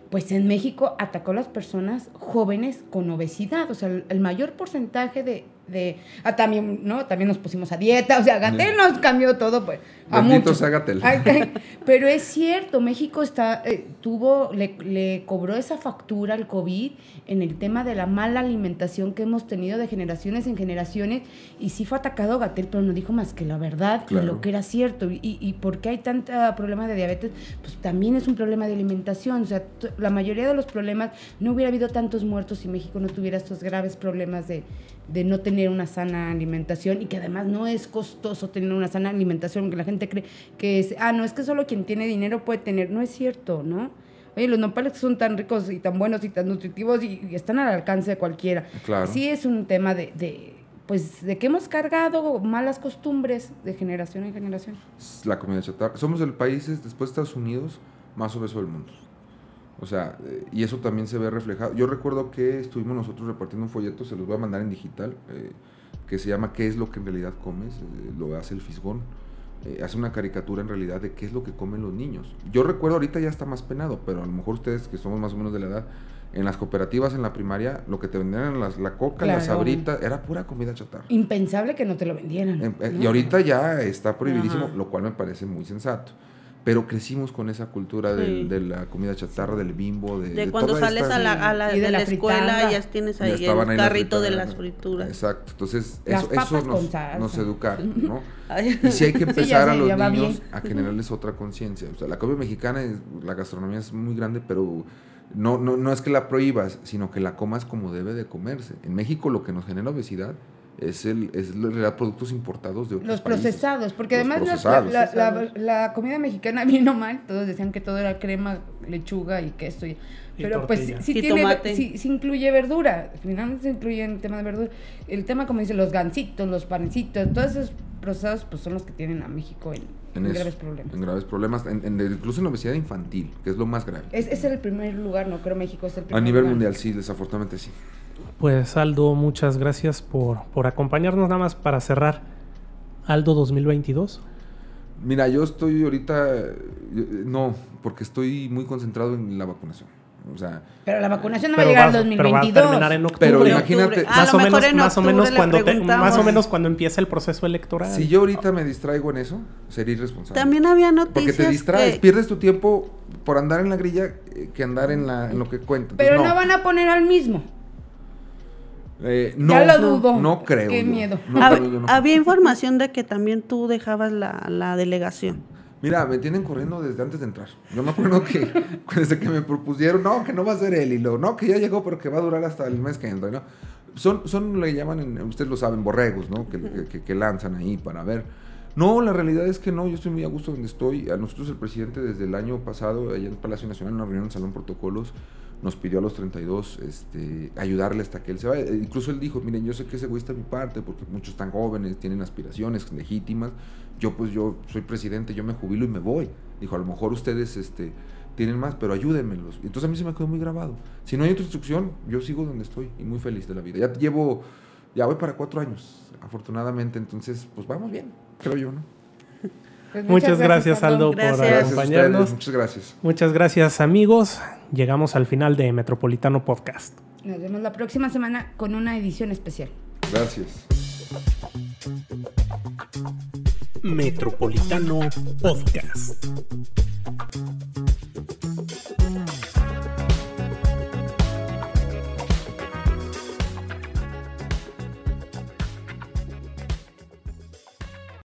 Pues en México atacó a las personas jóvenes con obesidad, o sea, el, mayor porcentaje de, de ah, también, ¿no? También nos pusimos a dieta, o sea, Gatel nos cambió todo, pues. A Bendito mucho. sea Gatell. Ay, ay, Pero es cierto, México está, eh, tuvo, le, le cobró esa factura al COVID en el tema de la mala alimentación que hemos tenido de generaciones en generaciones, y sí fue atacado Gatel, pero no dijo más que la verdad y Claro. lo que era cierto. Y, y por qué hay tanto problema de diabetes? Pues también es un problema de alimentación. O sea, la mayoría de los problemas, no hubiera habido tantos muertos si México no tuviera estos graves problemas de, de no tener una sana alimentación y que además no es costoso tener una sana alimentación, que la gente cree que es, ah, no, es que solo quien tiene dinero puede tener. No es cierto, ¿no? Oye, los nopales son tan ricos y tan buenos y tan nutritivos y, y están al alcance de cualquiera. Claro. Sí es un tema de, de, pues, de que hemos cargado malas costumbres de generación en generación. la comida chatarra. Somos el país, es- después de Estados Unidos, más obeso del mundo. O sea, eh, y eso también se ve reflejado. Yo recuerdo que estuvimos nosotros repartiendo un folleto, se los voy a mandar en digital, eh, que se llama ¿Qué es lo que en realidad comes? Eh, lo hace el Fisgón. Eh, hace una caricatura en realidad de qué es lo que comen los niños. Yo recuerdo, ahorita ya está más penado, pero a lo mejor ustedes que somos más o menos de la edad, en las cooperativas en la primaria, lo que te vendían las, la coca, las Claro. sabritas, era pura comida chatarra. Impensable que no te lo vendieran. Em, ¿no? Y ahorita ya está prohibidísimo, Ajá. lo cual me parece muy sensato. Pero crecimos con esa cultura del- Sí. de la comida chatarra, del bimbo, de, De, de cuando toda sales esta- a la, a la- Y de de la la escuela ya tienes ahí el carrito de las frituras. Exacto, entonces Las eso, nos, nos educaron, ¿no? Ay. Y sí hay que Sí, empezar a los niños bien. a generarles otra conciencia. O sea, la comida mexicana, es- la gastronomía es muy grande, pero no, no, no es que la prohíbas, sino que la comas como debe de comerse. En México lo que nos genera obesidad es el es en realidad productos importados de otros Los países. procesados, porque Los además la- procesados. la, la- la comida mexicana, bien o mal, todos decían que todo era crema, lechuga y queso. y- Y pero pues sí, Y tiene, tomate. sí, sí incluye verdura, finalmente se incluye en el tema de verdura. El tema, como dice, los gancitos, los panecitos, todos esos procesados pues son los que tienen a México en, en, en eso, graves problemas. En graves problemas, en- en- incluso en la obesidad infantil, que es lo más grave. Es, es el primer lugar, no creo México es el A primer nivel lugar. mundial, sí, desafortunadamente sí. Pues Aldo, muchas gracias por, por acompañarnos nada más para cerrar. Aldo 2022. Mira, yo estoy ahorita, no, porque estoy muy concentrado en la vacunación. O sea, Pero la vacunación no va a llegar al va- pero va a 2022. terminar en octubre. Pero En imagínate- octubre. A más o menos, en más o menos cuando te- más o menos cuando empieza el proceso electoral. si yo ahorita me distraigo en eso, sería irresponsable. También había porque noticias te distraes, que- pierdes tu tiempo por andar en la grilla eh, que andar en, la, en lo que cuenta. Pero no. van a poner al mismo. Eh, no, Ya lo no, dudo. No creo. Qué yo. miedo. No Hab- creo yo, no. Había información de que también tú dejabas la, la delegación. Mira, me tienen corriendo desde antes de entrar. Yo me acuerdo que desde que me propusieron, no, que no va a ser él, y lo, no, que ya llegó, pero que va a durar hasta el mes que entra, ¿no? Son, son le llaman, en- ustedes lo saben, borregos, ¿no? Que, que- que- que lanzan ahí para ver. No, la realidad es que no, yo estoy muy a gusto donde estoy. A nosotros el presidente desde el año pasado, allá en Palacio Nacional, en una reunión en Salón Protocolos, nos pidió a los 32 este, ayudarle hasta que él se vaya. Eh, Incluso él dijo, miren, yo sé que es egoísta de mi parte, porque muchos están jóvenes, tienen aspiraciones legítimas. Yo pues yo soy presidente, yo me jubilo y me voy. Dijo, a lo mejor ustedes este, tienen más, pero ayúdenmelos. Entonces a mí se me quedó muy grabado. Si no hay otra instrucción, yo sigo donde estoy y muy feliz de la vida. Ya llevo, ya voy para cuatro años, afortunadamente, entonces pues vamos bien, creo yo, ¿no? Pues Muchas gracias, Aldo, por Gracias. Gracias a ustedes, acompañarnos. muchas gracias. Muchas gracias, amigos. Llegamos al final de Metropolitano Podcast. Nos vemos la próxima semana con una edición especial. Gracias. Metropolitano Podcast.